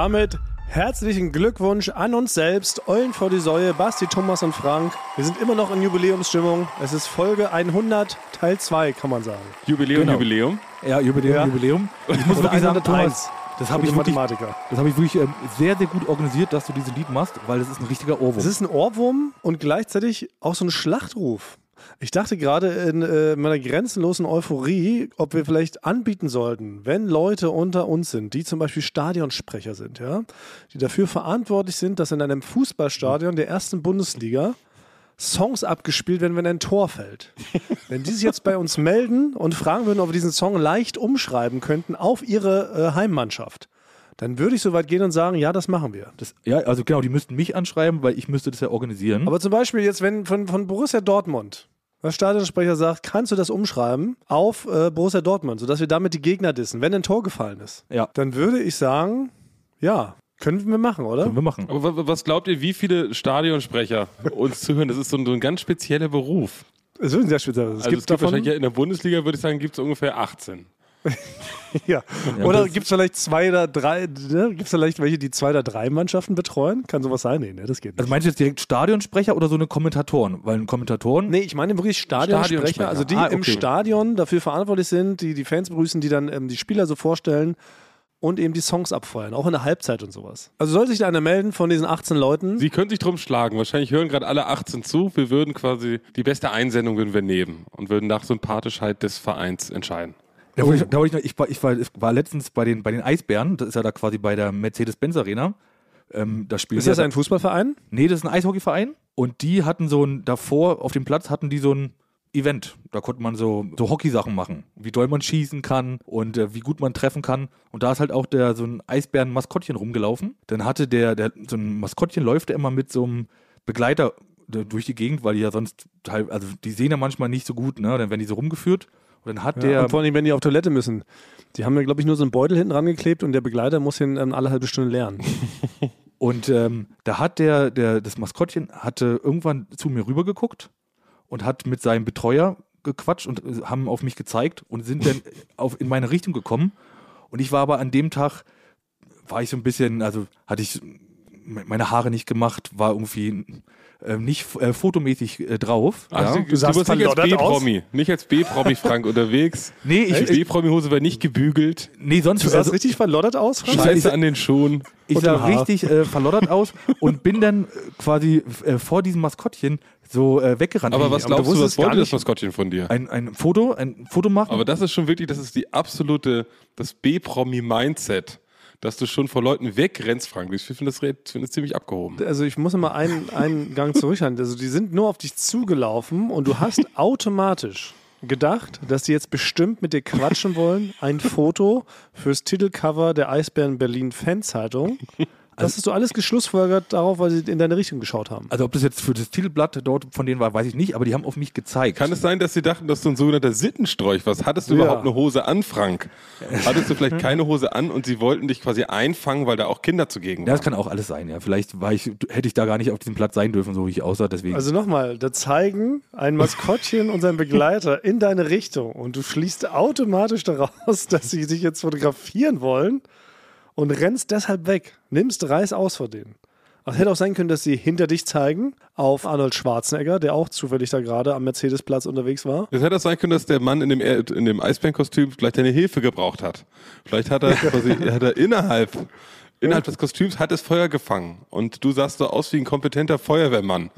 damit herzlichen Glückwunsch an uns selbst, Eulen vor die Säue, Basti, Thomas und Frank. Wir sind immer noch in Jubiläumsstimmung. Es ist Folge 100, Teil 2, kann man sagen. Jubiläum, Genau. Jubiläum. Ja, Jubiläum, Ja. Jubiläum. Ich muss wirklich sagen, 101 Thomas, das habe ich wirklich, Mathematiker. das habe ich wirklich ähm, sehr, sehr gut organisiert, dass du dieses Lied machst, weil es ist ein richtiger Ohrwurm. Es ist ein Ohrwurm und gleichzeitig auch so ein Schlachtruf. Ich dachte gerade in äh, meiner grenzenlosen Euphorie, ob wir vielleicht anbieten sollten, wenn Leute unter uns sind, die zum Beispiel Stadionsprecher sind, ja, die dafür verantwortlich sind, dass in einem Fußballstadion der ersten Bundesliga Songs abgespielt werden, wenn ein Tor fällt. wenn die sich jetzt bei uns melden und fragen würden, ob wir diesen Song leicht umschreiben könnten auf ihre äh, Heimmannschaft, dann würde ich so weit gehen und sagen, ja, das machen wir. das, ja, also genau, die müssten mich anschreiben, weil ich müsste das ja organisieren. Aber zum Beispiel jetzt, wenn von, von Borussia Dortmund der Stadionsprecher sagt, kannst du das umschreiben auf äh, Borussia Dortmund, sodass wir damit die Gegner dissen, wenn ein Tor gefallen ist, ja, dann würde ich sagen, ja, können wir machen, oder? können wir machen. Aber wa- wa- was glaubt ihr, wie viele Stadionsprecher uns zuhören? Das ist so ein, so ein ganz spezieller Beruf. Es ist ein sehr speziell. Es also gibt es gibt davon, wahrscheinlich ja in der Bundesliga, würde ich sagen, gibt es ungefähr 18. ja. Oder gibt es vielleicht zwei oder drei, ne? gibt es vielleicht welche, die zwei oder drei Mannschaften betreuen? Kann sowas sein? Nee, ne, das geht nicht. Also meinst du jetzt direkt Stadionsprecher oder so eine Kommentatoren? Weil ein Kommentatoren, Nee, ich meine wirklich Stadionsprecher, Stadionsprecher. also die Ah, im okay. Stadion dafür verantwortlich sind, die die Fans begrüßen, die dann ähm, die Spieler so vorstellen und eben die Songs abfeuern, auch in der Halbzeit und sowas. Also soll sich da einer melden von diesen 18 Leuten? Sie können sich drum schlagen. Wahrscheinlich hören gerade alle 18 zu. Wir würden quasi die beste Einsendung würden wir nehmen und würden nach Sympathischheit des Vereins entscheiden. Da wollte ich, da wollte ich, noch, ich, war, ich war, war letztens bei den, bei den Eisbären, das ist ja da quasi bei der Mercedes-Benz Arena. Ähm, da spielen ist das ja, ein Fußballverein? Nee, das ist ein Eishockeyverein. Und die hatten so ein, davor auf dem Platz hatten die so ein Event. Da konnte man so, so Hockeysachen machen. Wie doll man schießen kann und äh, wie gut man treffen kann. Und da ist halt auch der, so ein Eisbären-Maskottchen rumgelaufen. Dann hatte der, der, so ein Maskottchen läuft immer mit so einem Begleiter äh, durch die Gegend, weil die ja sonst halt, also die sehen ja manchmal nicht so gut, ne? Dann werden die so rumgeführt. Und dann hat Ja, der. und vor allem, wenn die auf Toilette müssen. Die haben ja, glaube ich, nur so einen Beutel hinten rangeklebt und der Begleiter muss ihn ähm, alle halbe Stunde lernen. Und ähm, da hat der, der, das Maskottchen hatte irgendwann zu mir rübergeguckt und hat mit seinem Betreuer gequatscht und äh, haben auf mich gezeigt und sind dann auf, in meine Richtung gekommen. Und ich war aber an dem Tag, war ich so ein bisschen, also hatte ich meine Haare nicht gemacht, war irgendwie äh, nicht äh, fotomäßig äh, drauf. Ach, ja. du, du, sahst warst nicht als? B-Promi, nicht als B-Promi, Frank, unterwegs. Nee, ich, B-Promi-Hose war nicht gebügelt. nee, sonst Du sahst also, richtig verloddert aus, Franz? Scheiße ich- an den Schuhen. ich sah richtig äh, verloddert aus und bin dann äh, quasi äh, vor diesem Maskottchen so äh, weggerannt. Aber was aber du glaubst du, was wollte das Maskottchen von dir? ein, ein Foto, ein Foto machen. Aber das ist schon wirklich, das ist die absolute, das B-Promi-Mindset, dass du schon vor Leuten wegrennst, Frank. Ich finde das, finde das ziemlich abgehoben. Also ich muss mal einen, einen Gang zurückhalten. Also die sind nur auf dich zugelaufen und du hast automatisch gedacht, dass die jetzt bestimmt mit dir quatschen wollen. Ein Foto fürs Titelcover der Eisbären Berlin Fanzeitung. Das hast du alles geschlussfolgert darauf, weil sie in deine Richtung geschaut haben. Also ob das jetzt für das Titelblatt dort von denen war, weiß ich nicht, aber die haben auf mich gezeigt. Kann es sein, dass sie dachten, dass du ein sogenannter Sittenstrolch warst? Hattest du Ja. überhaupt eine Hose an, Frank? Hattest du vielleicht keine Hose an und sie wollten dich quasi einfangen, weil da auch Kinder zugegen ja, waren? das kann auch alles sein, ja. Vielleicht war ich, hätte ich da gar nicht auf diesem Platz sein dürfen, so wie ich aussah, deswegen. Also nochmal, da zeigen ein Maskottchen und sein Begleiter in deine Richtung und du schließt automatisch daraus, dass sie sich jetzt fotografieren wollen und rennst deshalb weg. Nimmst Reis aus vor denen. Es hätte auch sein können, dass sie hinter dich zeigen auf Arnold Schwarzenegger, der auch zufällig da gerade am Mercedesplatz unterwegs war. Es hätte auch sein können, dass der Mann in dem, Er- in dem Eisbärenkostüm vielleicht deine Hilfe gebraucht hat. Vielleicht hat er quasi hat er innerhalb, innerhalb des Kostüms hat es Feuer gefangen und du sahst so aus wie ein kompetenter Feuerwehrmann.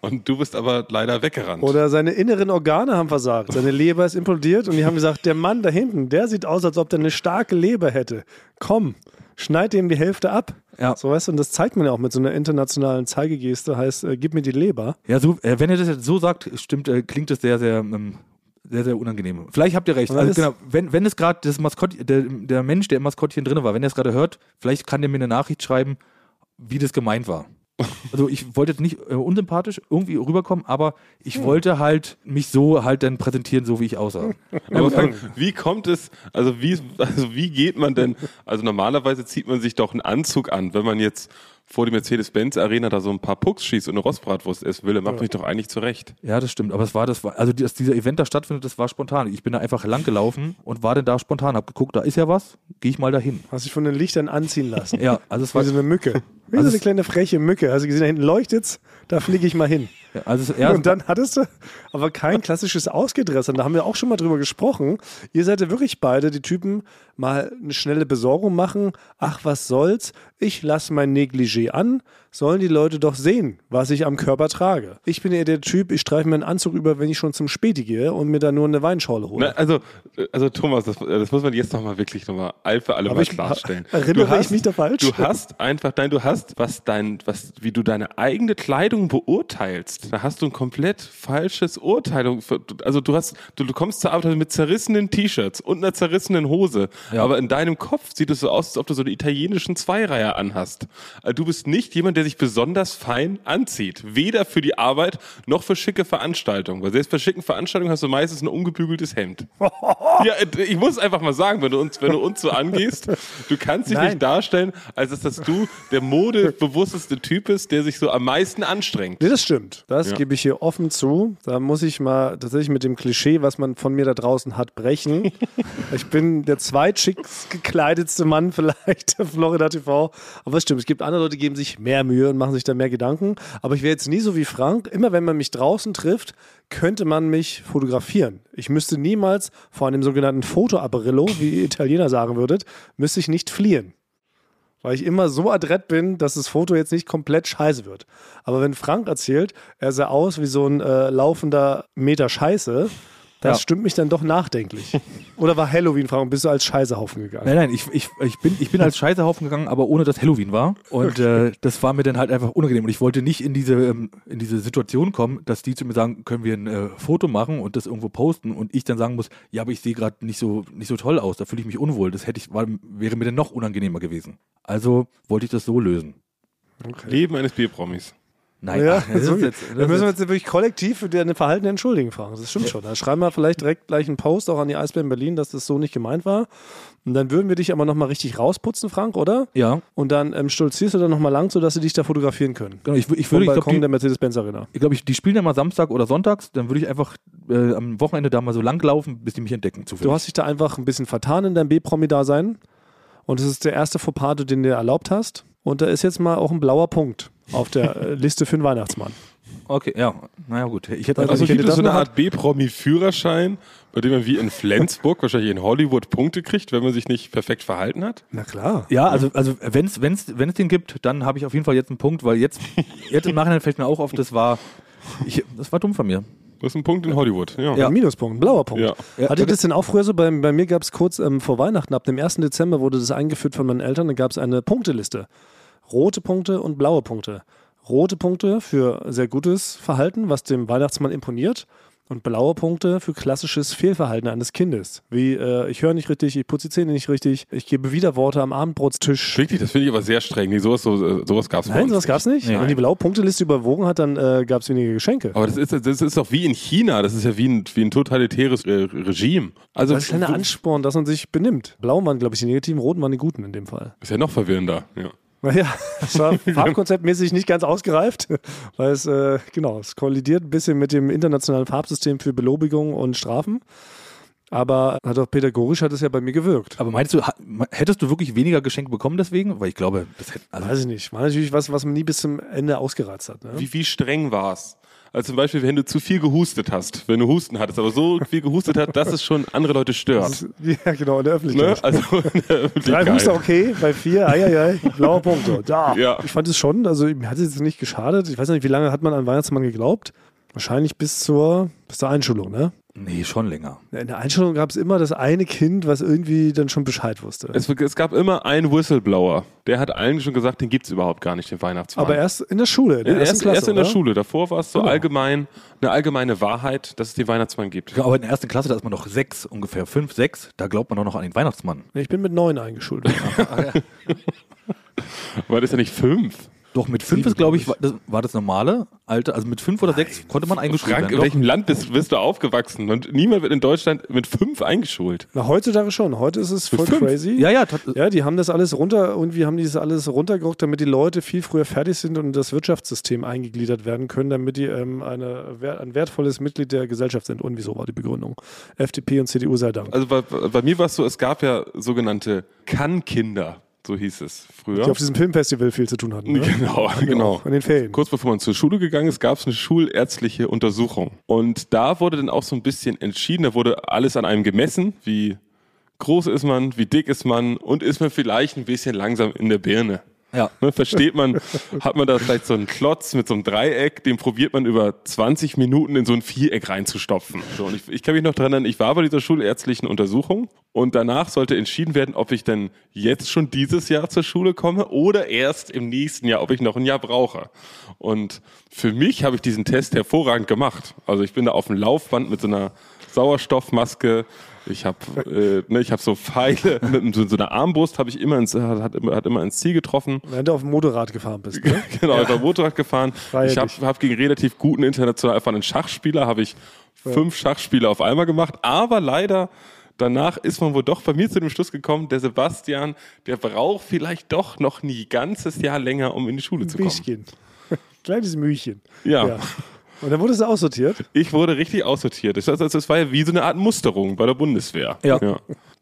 Und du bist aber leider weggerannt. Oder seine inneren Organe haben versagt. Seine Leber ist implodiert und die haben gesagt, der Mann da hinten, der sieht aus, als ob der eine starke Leber hätte. Komm, schneid ihm die Hälfte ab. Ja. So weißt du, und das zeigt man ja auch mit so einer internationalen Zeigegeste, heißt, äh, gib mir die Leber. ja, so, äh, wenn ihr das jetzt so sagt, stimmt, äh, klingt das sehr, sehr, ähm, sehr, sehr unangenehm. Vielleicht habt ihr recht. Also, genau, wenn, wenn es gerade das Maskottchen, der, der Mensch, der im Maskottchen drin war, wenn er es gerade hört, vielleicht kann der mir eine Nachricht schreiben, wie das gemeint war. Also ich wollte jetzt nicht äh, unsympathisch irgendwie rüberkommen, aber ich Hm. wollte halt mich so halt dann präsentieren, so wie ich aussah. Aber Frank, wie kommt es, also wie, also wie geht man denn, also normalerweise zieht man sich doch einen Anzug an, wenn man jetzt vor die Mercedes-Benz-Arena da so ein paar Pucks schießt und eine Rostbratwurst essen will, dann macht mich doch eigentlich zurecht. Ja, das stimmt. Aber es war das, war, also dass dieser Event da stattfindet, das war spontan. Ich bin da einfach lang gelaufen und war dann da spontan, hab geguckt, da ist ja was, gehe ich mal dahin. Hast dich von den Lichtern anziehen lassen. Ja, also es Wie war, so eine Mücke. Wie Also so eine kleine freche Mücke. Hast du gesehen, da hinten leuchtet's? Da fliege ich mal hin. Ja, also und dann hattest du aber kein klassisches Ausgedress. Und da haben wir auch schon mal drüber gesprochen. Ihr seid ja wirklich beide die Typen, mal eine schnelle Besorgung machen. Ach, was soll's? Ich lasse mein Negligé an. Sollen die Leute doch sehen, was ich am Körper trage. Ich bin eher der Typ, ich streife mir einen Anzug über, wenn ich schon zum Späti gehe und mir da nur eine Weinschorle hole. Na, also, äh, also Thomas, das, das muss man jetzt nochmal wirklich nochmal all für alle Aber mal ich- klarstellen. erinnere ich mich da falsch? Du hast einfach, nein, du hast, was dein, was, wie du deine eigene Kleidung beurteilst, da hast du ein komplett falsches Urteilung. Also du hast, du, du kommst zur Arbeit mit zerrissenen T-Shirts und einer zerrissenen Hose, Ja. aber in deinem Kopf sieht es so aus, als ob du so einen italienischen Zweireiher anhast. Also Du bist nicht jemand, der sich besonders fein anzieht. Weder für die Arbeit noch für schicke Veranstaltungen. Weil selbst bei schicken Veranstaltungen hast du meistens ein ungebügeltes Hemd. Ja, äh, ich muss einfach mal sagen, wenn du uns, wenn du uns so angehst, du kannst dich Nein. nicht darstellen, als dass, dass du der modebewussteste Typ bist, der sich so am meisten anstrengt. Nee, das stimmt. Das Ja. gebe ich hier offen zu. Da muss ich mal tatsächlich mit dem Klischee, was man von mir da draußen hat, brechen. ich bin der zweitschickst gekleidetste Mann vielleicht der Florida TV. Aber es stimmt, es gibt andere Leute, die geben sich mehr Mühe und machen sich da mehr Gedanken. Aber ich wäre jetzt nie so wie Frank. Immer wenn man mich draußen trifft, könnte man mich fotografieren. Ich müsste niemals vor einem sogenannten Fotoapparillo, wie ihr Italiener sagen würdet, müsste ich nicht fliehen. Weil ich immer so adrett bin, dass das Foto jetzt nicht komplett scheiße wird. Aber wenn Frank erzählt, er sah aus wie so ein äh, laufender Meter Scheiße, das Ja. stimmt mich dann doch nachdenklich. Oder war Halloween, Frank, und bist du als Scheißehaufen gegangen? Nein, nein, ich, ich, ich, bin, ich bin als Scheißehaufen gegangen, aber ohne dass Halloween war. Und äh, das war mir dann halt einfach unangenehm. Und ich wollte nicht in diese, ähm, in diese Situation kommen, dass die zu mir sagen, können wir ein äh, Foto machen und das irgendwo posten und ich dann sagen muss, ja, aber ich sehe gerade nicht so, nicht so toll aus, da fühle ich mich unwohl. Das hätte ich, war, wäre mir dann noch unangenehmer gewesen. Also wollte ich das so lösen. Leben eines B-Promis. Nein, Ja, ach, das so, ist jetzt, da das müssen wir jetzt wirklich kollektiv für deine Verhalten entschuldigen, Frank. Das stimmt schon. Da schreiben wir vielleicht direkt gleich einen Post auch an die Eisbären Berlin, dass das so nicht gemeint war. Und dann würden wir dich aber nochmal richtig rausputzen, Frank, oder? ja, Und dann ähm, stolzierst du dann nochmal lang, sodass sie dich da fotografieren können. genau. Ich, ich Vom würde, ich Balkon glaube, der Mercedes-Benz Arena. ich, glaub, ich, die spielen ja mal Samstag oder Sonntags, dann würde ich einfach äh, am Wochenende da mal so langlaufen, bis die mich entdecken. Zufällig. Du hast dich da einfach ein bisschen vertan in deinem B-Promi-Dasein. Und das ist der erste Fauxpas, den du dir erlaubt hast. Und da ist jetzt mal auch ein blauer Punkt auf der Liste für den Weihnachtsmann. Okay, ja. Naja, gut. Ich hätte Also Also ich hätte gibt es das so eine Art B-Promi-Führerschein, bei dem man wie in Flensburg wahrscheinlich in Hollywood Punkte kriegt, wenn man sich nicht perfekt verhalten hat? Na klar. Ja, also, also wenn es wenn's, wenn's den gibt, dann habe ich auf jeden Fall jetzt einen Punkt, weil jetzt, jetzt im Nachhinein fällt mir auch auf, das war, ich, das war dumm von mir. Das ist ein Punkt in Hollywood. Ja. Ja. Ein Minuspunkt, ein blauer Punkt. Ja. Ja, Hattet ihr das denn auch früher so? Bei, bei mir gab es kurz ähm, vor Weihnachten, ab dem 1. Dezember wurde das eingeführt von meinen Eltern, da gab es eine Punkteliste. Rote Punkte und blaue Punkte. Rote Punkte für sehr gutes Verhalten, was dem Weihnachtsmann imponiert. Und blaue Punkte für klassisches Fehlverhalten eines Kindes. Wie, äh, ich höre nicht richtig, ich putze die Zähne nicht richtig, ich gebe Widerworte am Abendbrotstisch. Wirklich, das finde ich aber sehr streng. Nee, sowas so, sowas gab es Nein, sowas gab es nicht. Nee. Wenn die blaue Punkteliste überwogen hat, dann äh, gab es weniger Geschenke. Aber das ist, das ist doch wie in China. Das ist ja wie ein, wie ein totalitäres äh, Regime. Also Das ist ein kleiner Ansporn, dass man sich benimmt. Blauen waren, glaube ich, die negativen, roten waren die guten in dem Fall. ist ja noch verwirrender. Ja. Naja, es war farbkonzeptmäßig nicht ganz ausgereift, weil es, äh, genau, es kollidiert ein bisschen mit dem internationalen Farbsystem für Belobigung und Strafen. Aber hat auch pädagogisch hat es ja bei mir gewirkt. Aber meinst du, hättest du wirklich weniger Geschenke bekommen deswegen? Weil ich glaube, das hätte, also, Weiß ich nicht. War natürlich was, was man nie bis zum Ende ausgereizt hat. Ne? Wie, wie streng war's? Also zum Beispiel, wenn du zu viel gehustet hast, wenn du Husten hattest, aber so viel gehustet hat, dass es schon andere Leute stört. Ist- Ja, genau, in der Ne? Öffentlichkeit. Also in der Drei Öffentlichkeit. Huster okay, bei vier, eieiei, blauer Punkt. So, Da. Ja. Ich fand es schon, also mir hat es jetzt nicht geschadet. Ich weiß nicht, wie lange hat man an Weihnachtsmann geglaubt? Wahrscheinlich bis zur, bis zur Einschulung, ne? Nee, schon länger. In der Einschulung gab es immer das eine Kind, was irgendwie dann schon Bescheid wusste. Es, es gab immer einen Whistleblower. Der hat allen schon gesagt, den gibt's überhaupt gar nicht, den Weihnachtsmann. Aber erst in der Schule, in der ersten erst, Klasse, erst in der? Schule. Davor war es so Genau. allgemein, eine allgemeine Wahrheit, dass es den Weihnachtsmann gibt. Ja, aber in der ersten Klasse, da ist man noch sechs, ungefähr fünf, sechs, da glaubt man doch noch an den Weihnachtsmann. Ich bin mit neun eingeschult. Aber das ist ja nicht fünf. Doch, mit fünf ist, glaube ich, war das, war das normale Alter. Also mit fünf oder sechs konnte man eingeschult Frank, werden. in welchem Land bist, bist du aufgewachsen? Und niemand wird in Deutschland mit fünf eingeschult. Na, heutzutage schon. Heute ist es voll fünf? crazy. Ja, ja, Ja, die haben das alles runter, irgendwie haben die das alles runtergerockt, damit die Leute viel früher fertig sind und in das Wirtschaftssystem eingegliedert werden können, damit die ähm, eine, ein wertvolles Mitglied der Gesellschaft sind. Und wieso war die Begründung? FDP und CDU sei Dank. Also bei, bei mir war es so, es gab ja sogenannte Kann-Kinder, so hieß es früher. Die auf diesem Filmfestival viel zu tun hatten. Ne? Genau, genau. In den Ferien. Kurz bevor man zur Schule gegangen ist, gab es eine schulärztliche Untersuchung. Und da wurde dann auch so ein bisschen entschieden, da wurde alles an einem gemessen, wie groß ist man, wie dick ist man und ist man vielleicht ein bisschen langsam in der Birne. Ja. Ne, versteht man, hat man da vielleicht so einen Klotz mit so einem Dreieck, den probiert man über 20 Minuten in so ein Viereck reinzustopfen. So, und ich, ich kann mich noch daran erinnern, ich war bei dieser schulärztlichen Untersuchung und danach sollte entschieden werden, ob ich denn jetzt schon dieses Jahr zur Schule komme oder erst im nächsten Jahr, ob ich noch ein Jahr brauche. Und für mich habe ich diesen Test hervorragend gemacht. Also ich bin da auf dem Laufband mit so einer Sauerstoffmaske. Ich habe äh, ne, ich hab so Pfeile mit so, so einer Armbrust, habe ich immer ins, hat, hat, immer, hat immer ins Ziel getroffen. Während du auf dem Motorrad gefahren bist. Ne? Genau, ich war Motorrad gefahren. Ich habe Freilich. hab gegen relativ guten international erfahrenen Schachspieler, habe ich fünf Schachspiele auf einmal gemacht, aber leider danach ist man wohl doch bei mir zu dem Schluss gekommen, der Sebastian, der braucht vielleicht doch noch ein ganzes Jahr länger, um in die Schule zu kommen. Biechchen. Kleines Mühchen. Ja. Und dann wurdest du aussortiert. Ich wurde richtig aussortiert. Das, das, das war ja wie so eine Art Musterung bei der Bundeswehr. Ja.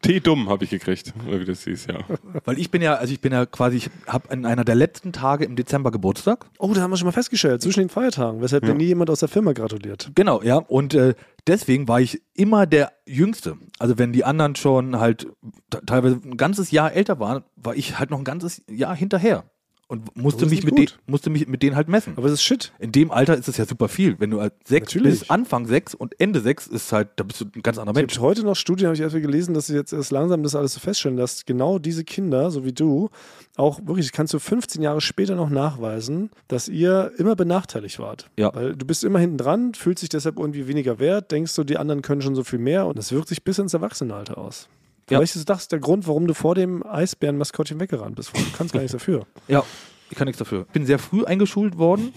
T-dumm habe ich gekriegt, oder wie das hieß, ja. Weil ich bin ja, also ich bin ja quasi, ich habe an einer der letzten Tage im Dezember Geburtstag. Oh, da haben wir schon mal festgestellt, zwischen den Feiertagen, weshalb dir nie jemand aus der Firma gratuliert. Genau, ja. Und äh, deswegen war ich immer der Jüngste. Also wenn die anderen schon halt teilweise ein ganzes Jahr älter waren, war ich halt noch ein ganzes Jahr hinterher. Und musste mich, mit den, musste mich mit denen halt messen. Aber es ist Shit. In dem Alter ist es ja super viel. Wenn du sechs Natürlich. bis Anfang sechs und Ende sechs ist halt, da bist du ein ganz anderer Es Mensch. gibt heute noch Studien, habe ich erst gelesen, dass sie jetzt erst langsam das alles so feststellen, dass genau diese Kinder, so wie du, auch wirklich, das kannst du 15 Jahre später noch nachweisen, dass ihr immer benachteiligt wart. Ja. Weil du bist immer hinten dran, fühlst dich deshalb irgendwie weniger wert, denkst du, die anderen können schon so viel mehr und das wirkt sich bis ins Erwachsenenalter aus. Ja. Vielleicht ist das der Grund, warum du vor dem Eisbären-Maskottchen weggerannt bist. Du kannst gar nichts dafür. Ja, ich kann nichts dafür. Bin sehr früh eingeschult worden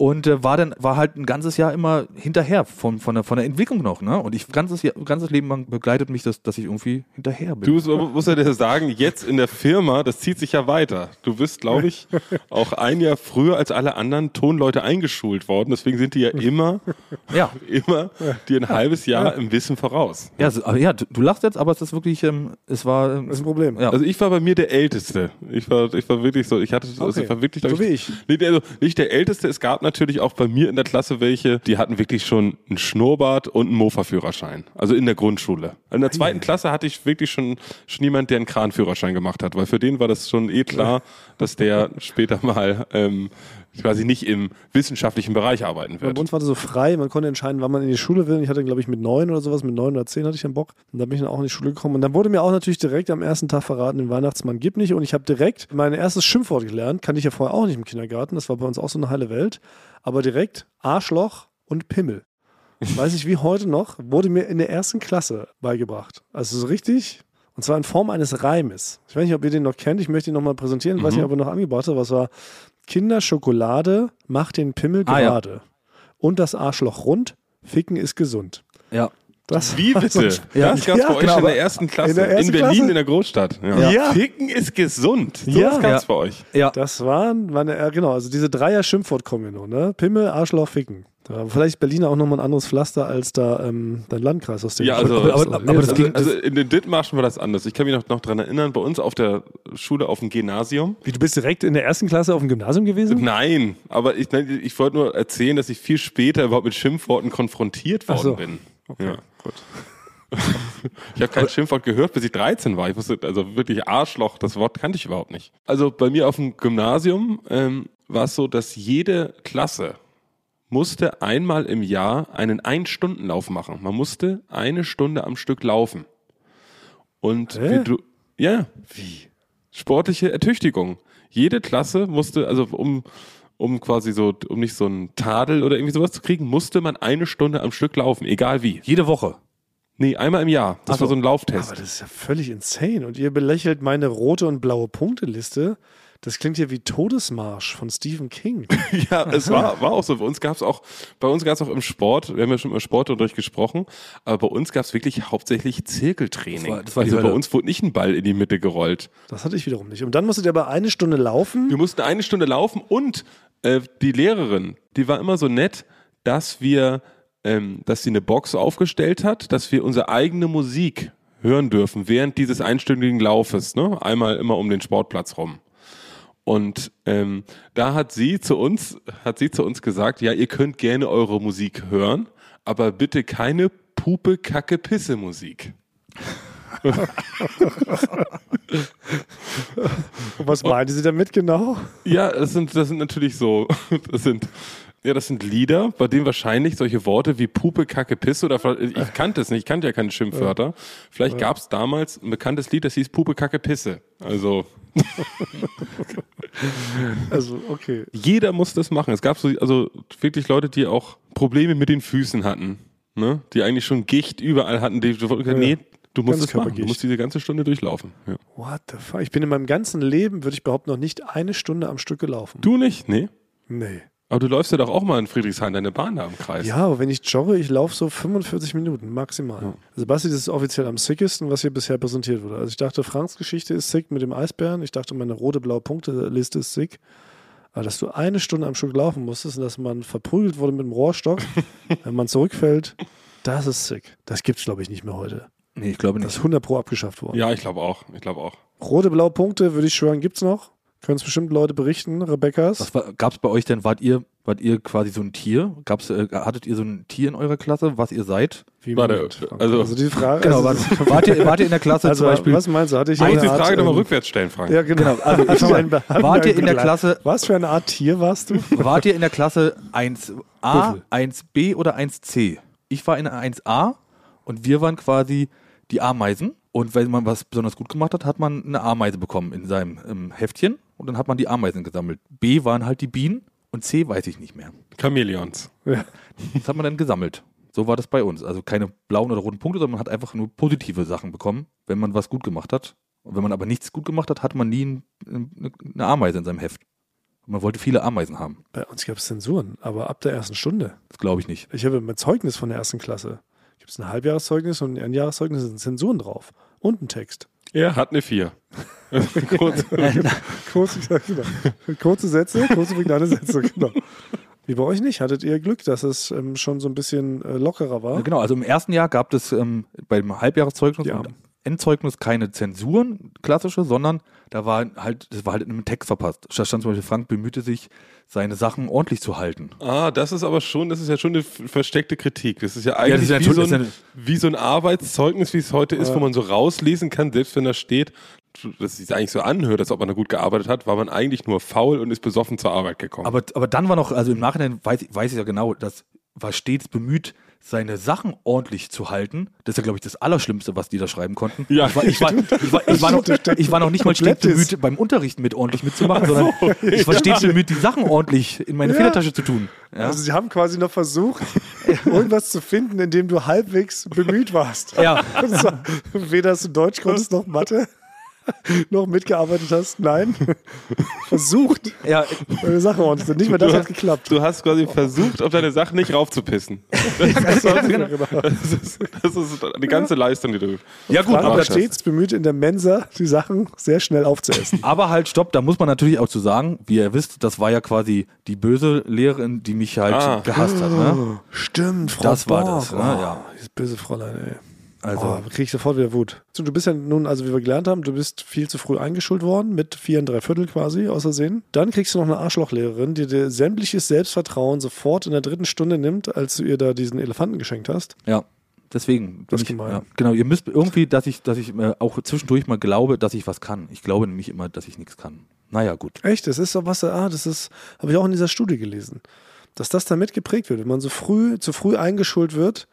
und äh, war dann war halt ein ganzes Jahr immer hinterher von, von, der, von der Entwicklung noch. Ne? Und ich ganzes, Jahr, ganzes Leben lang begleitet mich, das, dass ich irgendwie hinterher bin. Du musst- ja dir sagen, jetzt in der Firma, das zieht sich ja weiter. Du bist, glaube ich, auch ein Jahr früher als alle anderen Tonleute eingeschult worden. Deswegen sind die ja immer, ja, immer dir ein halbes Jahr im Wissen voraus. ja, so, aber ja, du, du lachst jetzt, aber es ist wirklich, ähm, es war. Ähm, Das ist ein Problem. Ja. Also ich war bei mir der Älteste. Ich war, ich war wirklich so, ich hatte, also Okay. ich war wirklich, So glaub wie ich. Nee, also nicht der Älteste. Es gab natürlich auch bei mir in der Klasse welche, die hatten wirklich schon einen Schnurrbart und einen Mofa-Führerschein. Also in der Grundschule. In der zweiten Klasse hatte ich wirklich schon, schon jemand, der einen Kranführerschein gemacht hat, weil für den war das schon eh klar, dass der später mal ähm, quasi nicht im wissenschaftlichen Bereich arbeiten Bei wird. uns war das so frei, man konnte entscheiden, wann man in die Schule will. Ich hatte, glaube ich, mit neun oder sowas, mit neun oder zehn hatte ich dann Bock. Und dann bin ich dann auch in die Schule gekommen. Und dann wurde mir auch natürlich direkt am ersten Tag verraten, den Weihnachtsmann gibt nicht. Und ich habe direkt mein erstes Schimpfwort gelernt. Kannte ich ja vorher auch nicht im Kindergarten. Das war bei uns auch so eine heile Welt. Aber direkt Arschloch und Pimmel. Weiß ich wie heute noch, wurde mir in der ersten Klasse beigebracht. Also so richtig. Und zwar in Form eines Reimes. Ich weiß nicht, ob ihr den noch kennt. Ich möchte ihn nochmal präsentieren. Ich weiß nicht, ob er noch angebracht hat. Was war Kinderschokolade macht den Pimmel Ah, ja. gerade. Und das Arschloch rund. Ficken ist gesund. ja. Das Wie war so bitte? ein- das gab's ja, bei euch genau, in der ersten Klasse. in ersten Berlin, Klasse? in der Großstadt. Ja. Ficken ist gesund. So Ja. was gab's Ja. bei euch. Ja. Das waren, meine, ja, genau, also diese Dreier-Schimpfwort-Kombination, ne? Pimmel, Arschloch, Ficken. Da vielleicht Berliner auch nochmal ein anderes Pflaster als da ähm, dein Landkreis, aus dem Ja, also, kommst. aber- aber das also, ging- also in den Dithmarschen war das anders. Ich kann mich noch, noch dran erinnern, bei uns auf der Schule auf dem Gymnasium. Wie, du bist direkt in der ersten Klasse auf dem Gymnasium gewesen? Nein, aber ich, ich wollte nur erzählen, dass ich viel später überhaupt mit Schimpfworten konfrontiert worden so. bin. Okay, Ja. gut. Ich habe kein Schimpfwort gehört, bis ich 13 war. Ich wusste, also wirklich Arschloch, das Wort kannte ich überhaupt nicht. Also bei mir auf dem Gymnasium ähm, war es so, dass jede Klasse musste einmal im Jahr einen Ein-Stunden-Lauf machen. Man musste eine Stunde am Stück laufen. Und Hä? wie du, ja, wie? Sportliche Ertüchtigung. Jede Klasse musste, also um, um quasi so, um nicht so einen Tadel oder irgendwie sowas zu kriegen, musste man eine Stunde am Stück laufen, egal wie. Jede Woche. Nee, einmal im Jahr. Das Ach war so. so ein Lauftest. Aber das ist ja völlig insane. Und ihr belächelt meine rote und blaue Punkteliste. Das klingt ja wie Todesmarsch von Stephen King. Ja, es war, war auch so. Bei uns gab es auch, bei uns gab es auch im Sport, wir haben ja schon über Sportunterricht gesprochen, aber bei uns gab es wirklich hauptsächlich Zirkeltraining. Das war- das war also bei uns wurde nicht ein Ball in die Mitte gerollt. Das hatte ich wiederum nicht. Und dann musstet ihr aber eine Stunde laufen. Wir mussten eine Stunde laufen und äh, die Lehrerin, die war immer so nett, dass wir, ähm, dass sie eine Box aufgestellt hat, dass wir unsere eigene Musik hören dürfen während dieses einstündigen Laufes, ne? Einmal immer um den Sportplatz rum. Und ähm, da hat sie zu uns, hat sie zu uns gesagt, ja, ihr könnt gerne eure Musik hören, aber bitte keine Pupe, Kacke, Pisse Musik. Was meinte sie damit genau? Ja, das sind, das sind natürlich so, das sind, ja, das sind Lieder, bei denen wahrscheinlich solche Worte wie Pupe, Kacke, Pisse oder ich kannte es nicht, ich kannte ja keine Schimpfwörter. Vielleicht gab es damals ein bekanntes Lied, das hieß Pupe, Kacke, Pisse. Also Also, okay. jeder muss das machen. Es gab so, also wirklich Leute, die auch Probleme mit den Füßen hatten, ne? Die eigentlich schon Gicht überall hatten, die, die nee, du musst es machen. Du musst diese ganze Stunde durchlaufen. Ja. What the fuck? Ich bin in meinem ganzen Leben, würde ich behaupten, noch nicht eine Stunde am Stück gelaufen. Du nicht? Nee. Nee. Aber du läufst ja doch auch mal in Friedrichshain deine Bahn da im Kreis. Ja, aber wenn ich jogge, ich laufe so 45 Minuten maximal. Also Basti, das ist offiziell am sickesten, was hier bisher präsentiert wurde. Also ich dachte, Franks Geschichte ist sick mit dem Eisbären. Ich dachte, meine rote blaue Punkte-Liste ist sick. Aber dass du eine Stunde am Stück laufen musstest und dass man verprügelt wurde mit dem Rohrstock, wenn man zurückfällt, das ist sick. Das gibt's, glaube ich, nicht mehr heute. Nee, ich glaube Das nicht. ist 100 pro abgeschafft worden. Ja, ich glaube auch. Ich glaube auch. Rote blaue Punkte, würde ich schwören, gibt's noch. Können es bestimmt Leute berichten, Rebecca's. Was war, gab's bei euch denn, wart ihr, wart ihr quasi so ein Tier? Gab's, äh, hattet ihr so ein Tier in eurer Klasse, was ihr seid? Wie Warte, Frank? also- also die Frage. Genau, also, wart, wart, ihr, wart ihr in der Klasse also zum Beispiel? was meinst du? Hatte ich eine die Frage nochmal ähm, rückwärts stellen, Frank. Ja, genau. also ich meine, meine, wart ihr in der. Klasse, Was für eine Art Tier warst du? wart ihr in der Klasse 1a, Würfel. 1b oder 1c? Ich war in der 1a und wir waren quasi die Ameisen. Und wenn man was besonders gut gemacht hat, hat man eine Ameise bekommen in seinem ähm, Heftchen und dann hat man die Ameisen gesammelt. B waren halt die Bienen und C weiß ich nicht mehr. Chamäleons. Ja. Das hat man dann gesammelt. So war das bei uns. Also keine blauen oder roten Punkte, sondern man hat einfach nur positive Sachen bekommen, wenn man was gut gemacht hat. Und wenn man aber nichts gut gemacht hat, hatte man nie ein, eine, Ameise in seinem Heft. Und man wollte viele Ameisen haben. Bei uns gab es Zensuren, aber ab der ersten Stunde. Das glaube ich nicht. Ich habe mein Zeugnis von der ersten Klasse. Gibt es ein Halbjahreszeugnis und ein Einjahreszeugnis, da sind Zensuren drauf. Und ein Text. Er hat eine 4. Kurz. Kurz, ja, genau. Kurze Sätze, kurze prägnante Sätze, genau. Wie bei euch nicht? Hattet ihr Glück, dass es ähm, schon so ein bisschen äh, lockerer war? Ja, genau, also im ersten Jahr gab es ähm, beim Halbjahreszeugnis Ja. und Endzeugnis keine Zensuren, klassische, sondern da war halt, das war halt in einem Text verpasst. Da stand zum Beispiel, Frank bemühte sich, seine Sachen ordentlich zu halten. Ah, das ist aber schon, das ist ja schon eine versteckte Kritik. Das ist ja eigentlich ist ja wie, toll- so ein, ist wie so ein Arbeitszeugnis, wie es heute ist, Ja. wo man so rauslesen kann, selbst wenn da steht, dass es sich eigentlich so anhört, als ob man da gut gearbeitet hat, war man eigentlich nur faul und ist besoffen zur Arbeit gekommen. Aber, aber dann war noch, also im Nachhinein weiß, weiß ich ja genau, das war stets bemüht, seine Sachen ordentlich zu halten. Das ist ja, glaube ich, das Allerschlimmste, was die da schreiben konnten. Ja, ich, war, ich, war, ich, war, ich, war noch, ich war noch nicht mal stets bemüht, beim Unterrichten mit ordentlich mitzumachen, sondern ich war stets bemüht, die Sachen ordentlich in meine Ja. Federtasche zu tun. Ja. Also sie haben quasi noch versucht, irgendwas zu finden, in dem du halbwegs bemüht warst. ja. Zwar, weder dass du Deutsch konntest noch Mathe noch mitgearbeitet hast. Nein. Versucht, ja, deine Sache ordentlich zu- Nicht mal das Du hat hast- geklappt. du hast quasi versucht, auf deine Sachen nicht raufzupissen. Das, Ja, das, genau. ist, das ist die ganze Leistung, die du. ja gut, Frank aber stets bemüht, in der Mensa die Sachen sehr schnell aufzuessen. Aber halt, stopp, da muss man natürlich auch zu sagen, wie ihr wisst, das war ja quasi die böse Lehrerin, die mich halt Ah. gehasst hat. Ne? Stimmt, Frau Das war Borg. das, ne? Oh, Ja. Dieses böse Fräulein, ey. Also, Oh, krieg ich sofort wieder Wut. Du bist ja nun, also wie wir gelernt haben, du bist viel zu früh eingeschult worden, mit vier und drei Viertel quasi, außersehen. Dann kriegst du noch eine Arschlochlehrerin, die dir sämtliches Selbstvertrauen sofort in der dritten Stunde nimmt, als du ihr da diesen Elefanten geschenkt hast. ja. Deswegen. Das ich, gemein. ja, genau, ihr müsst irgendwie, dass ich, dass ich äh, auch zwischendurch mal glaube, dass ich was kann. Ich glaube nämlich immer, dass ich nichts kann. Naja, gut. Echt, das ist so was, ah, das ist, habe ich auch in dieser Studie gelesen, dass das damit geprägt wird. Wenn man so früh, zu früh eingeschult wird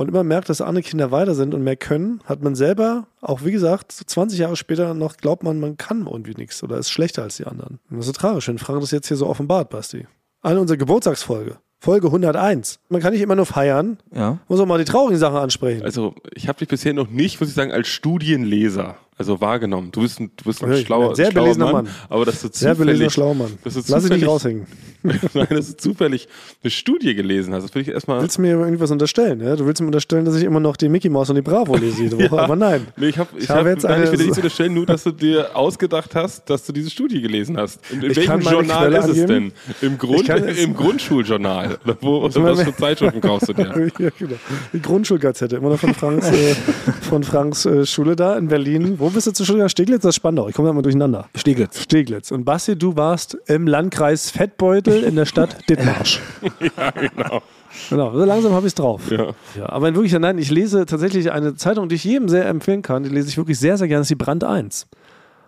und immer merkt, dass andere Kinder weiter sind und mehr können, hat man selber, auch wie gesagt, so 20 Jahre später noch glaubt man, man kann irgendwie nichts oder ist schlechter als die anderen. Und das ist so tragisch, wenn Frank das jetzt hier so offenbart, Basti. Eine unserer Geburtstagsfolge, Folge 101. Man kann nicht immer nur feiern, Ja. muss auch mal die traurigen Sachen ansprechen. Also, ich habe dich bisher noch nicht, muss ich sagen, als Studienleser Also wahrgenommen. Du bist ein, du bist ein Ja, schlauer, sehr schlauer Mann, Mann. aber dass du Sehr belesener, zufällig, schlauer Mann. dass du Lass dich nicht zufällig- raushängen. Nein, dass du zufällig eine Studie gelesen hast. Das will ich erstmal. Willst du mir irgendwas unterstellen? Ja? Du willst mir unterstellen, dass ich immer noch die Mickey Mouse und die Bravo lese jede Woche, aber nein. Nee, ich, hab, ich, Ich habe hab, jetzt nein, eine- ich will dir nicht unterstellen, nur dass du dir ausgedacht hast, dass du diese Studie gelesen hast. In, in welchem Journal Quelle ist es denn? angeben. Im, Grund, Im Grundschuljournal. Wo, oder was für Zeitschriften kaufst du dir? ja, genau. Die Grundschulgazette, immer noch von Franks, äh, von Franks äh, Schule da in Berlin. Wo bist du Schule? gegangen? Steglitz oder Spandau? Ich komme da mal durcheinander. Steglitz. Steglitz. Und Basti, du warst im Landkreis Fettbeutel in der Stadt Dithmarsch. ja, genau. Genau, so langsam habe ich es drauf. Ja. Ja, aber in Wirklichkeit, nein, ich lese tatsächlich eine Zeitung, die ich jedem sehr empfehlen kann. Die lese ich wirklich sehr, sehr gerne. Das ist die Brand 1.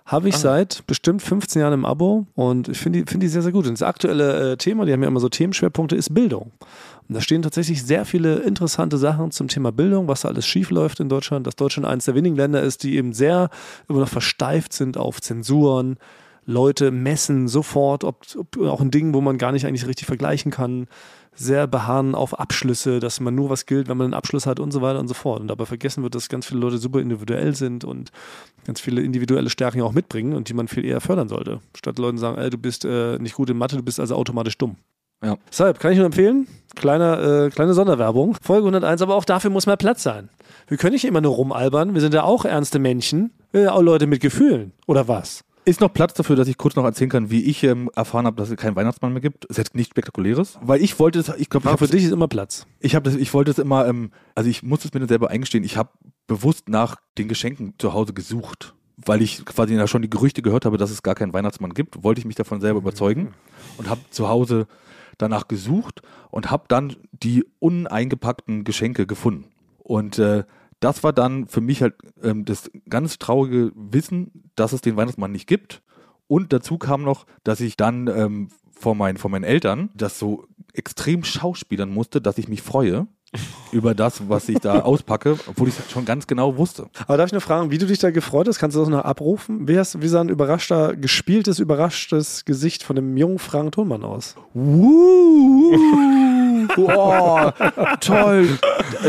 Habe ich seit bestimmt 15 Jahren im Abo und ich finde die, finde die sehr, sehr gut. Und das aktuelle äh, Thema, die haben ja immer so Themenschwerpunkte, ist Bildung. Und da stehen tatsächlich sehr viele interessante Sachen zum Thema Bildung, was da alles schief läuft in Deutschland. Dass Deutschland eines der wenigen Länder ist, die eben sehr immer noch versteift sind auf Zensuren. Leute messen sofort, ob, ob auch ein Ding, wo man gar nicht eigentlich richtig vergleichen kann sehr beharren auf Abschlüsse, dass man nur was gilt, wenn man einen Abschluss hat und so weiter und so fort. Und dabei vergessen wird, dass ganz viele Leute super individuell sind und ganz viele individuelle Stärken auch mitbringen und die man viel eher fördern sollte. Statt Leuten sagen, ey, du bist äh, nicht gut in Mathe, du bist also automatisch dumm. Ja. Deshalb kann ich nur empfehlen, kleine, äh, kleine Sonderwerbung, Folge 101, aber auch dafür muss mehr Platz sein. Wir können nicht immer nur rumalbern, wir sind ja auch ernste Menschen, ja auch Leute mit Gefühlen, oder was? Ist noch Platz dafür, dass ich kurz noch erzählen kann, wie ich ähm, erfahren habe, dass es keinen Weihnachtsmann mehr gibt? Ist jetzt nichts Spektakuläres. Weil ich wollte es, ich glaube, für dich ist immer Platz. ich, das, ich wollte es immer, ähm, also ich muss es mir dann selber eingestehen, ich habe bewusst nach den Geschenken zu Hause gesucht. Weil ich quasi ja schon die Gerüchte gehört habe, dass es gar keinen Weihnachtsmann gibt, wollte ich mich davon selber überzeugen und habe zu Hause danach gesucht und habe dann die uneingepackten Geschenke gefunden. Und äh, das war dann für mich halt ähm, das ganz traurige Wissen, dass es den Weihnachtsmann nicht gibt. Und dazu kam noch, dass ich dann ähm, vor, meinen, vor meinen Eltern das so extrem schauspielern musste, dass ich mich freue über das, was ich da auspacke, obwohl ich es schon ganz genau wusste. Aber darf ich nur fragen, wie du dich da gefreut hast? Kannst du das noch abrufen? Wie, hast, wie sah ein überraschter, gespieltes, überraschtes Gesicht von dem jungen Frank Thunmann aus? Oh, toll,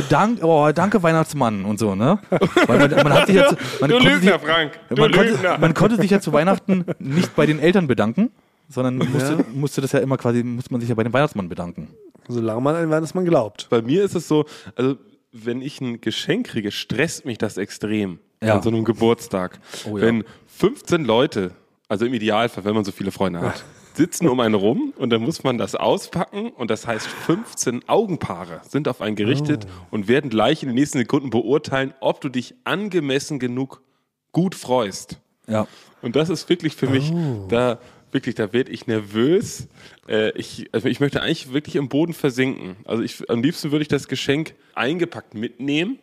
Dank, oh, danke Weihnachtsmann und so, ne? Weil man, man hat sich jetzt, man Du konnte Lügner, sich, Frank. Du man, Lügner. konnte, man konnte sich ja zu Weihnachten nicht bei den Eltern bedanken, sondern musste, musste das ja immer quasi, musste man sich ja bei dem Weihnachtsmann bedanken. Solange man an den Weihnachtsmann glaubt. Bei mir ist es so, also wenn ich ein Geschenk kriege, stresst mich das extrem Ja. an so einem Geburtstag. Oh ja. Wenn 15 Leute, also im Idealfall, wenn man so viele Freunde hat, sitzen um einen rum und dann muss man das auspacken und das heißt 15 Augenpaare sind auf einen gerichtet und werden gleich in den nächsten Sekunden beurteilen, ob du dich angemessen genug gut freust. Ja. Und das ist wirklich für mich, da wirklich, da werde ich nervös. Äh, ich, also ich möchte eigentlich wirklich im Boden versinken. Also ich, am liebsten würde ich das Geschenk eingepackt mitnehmen,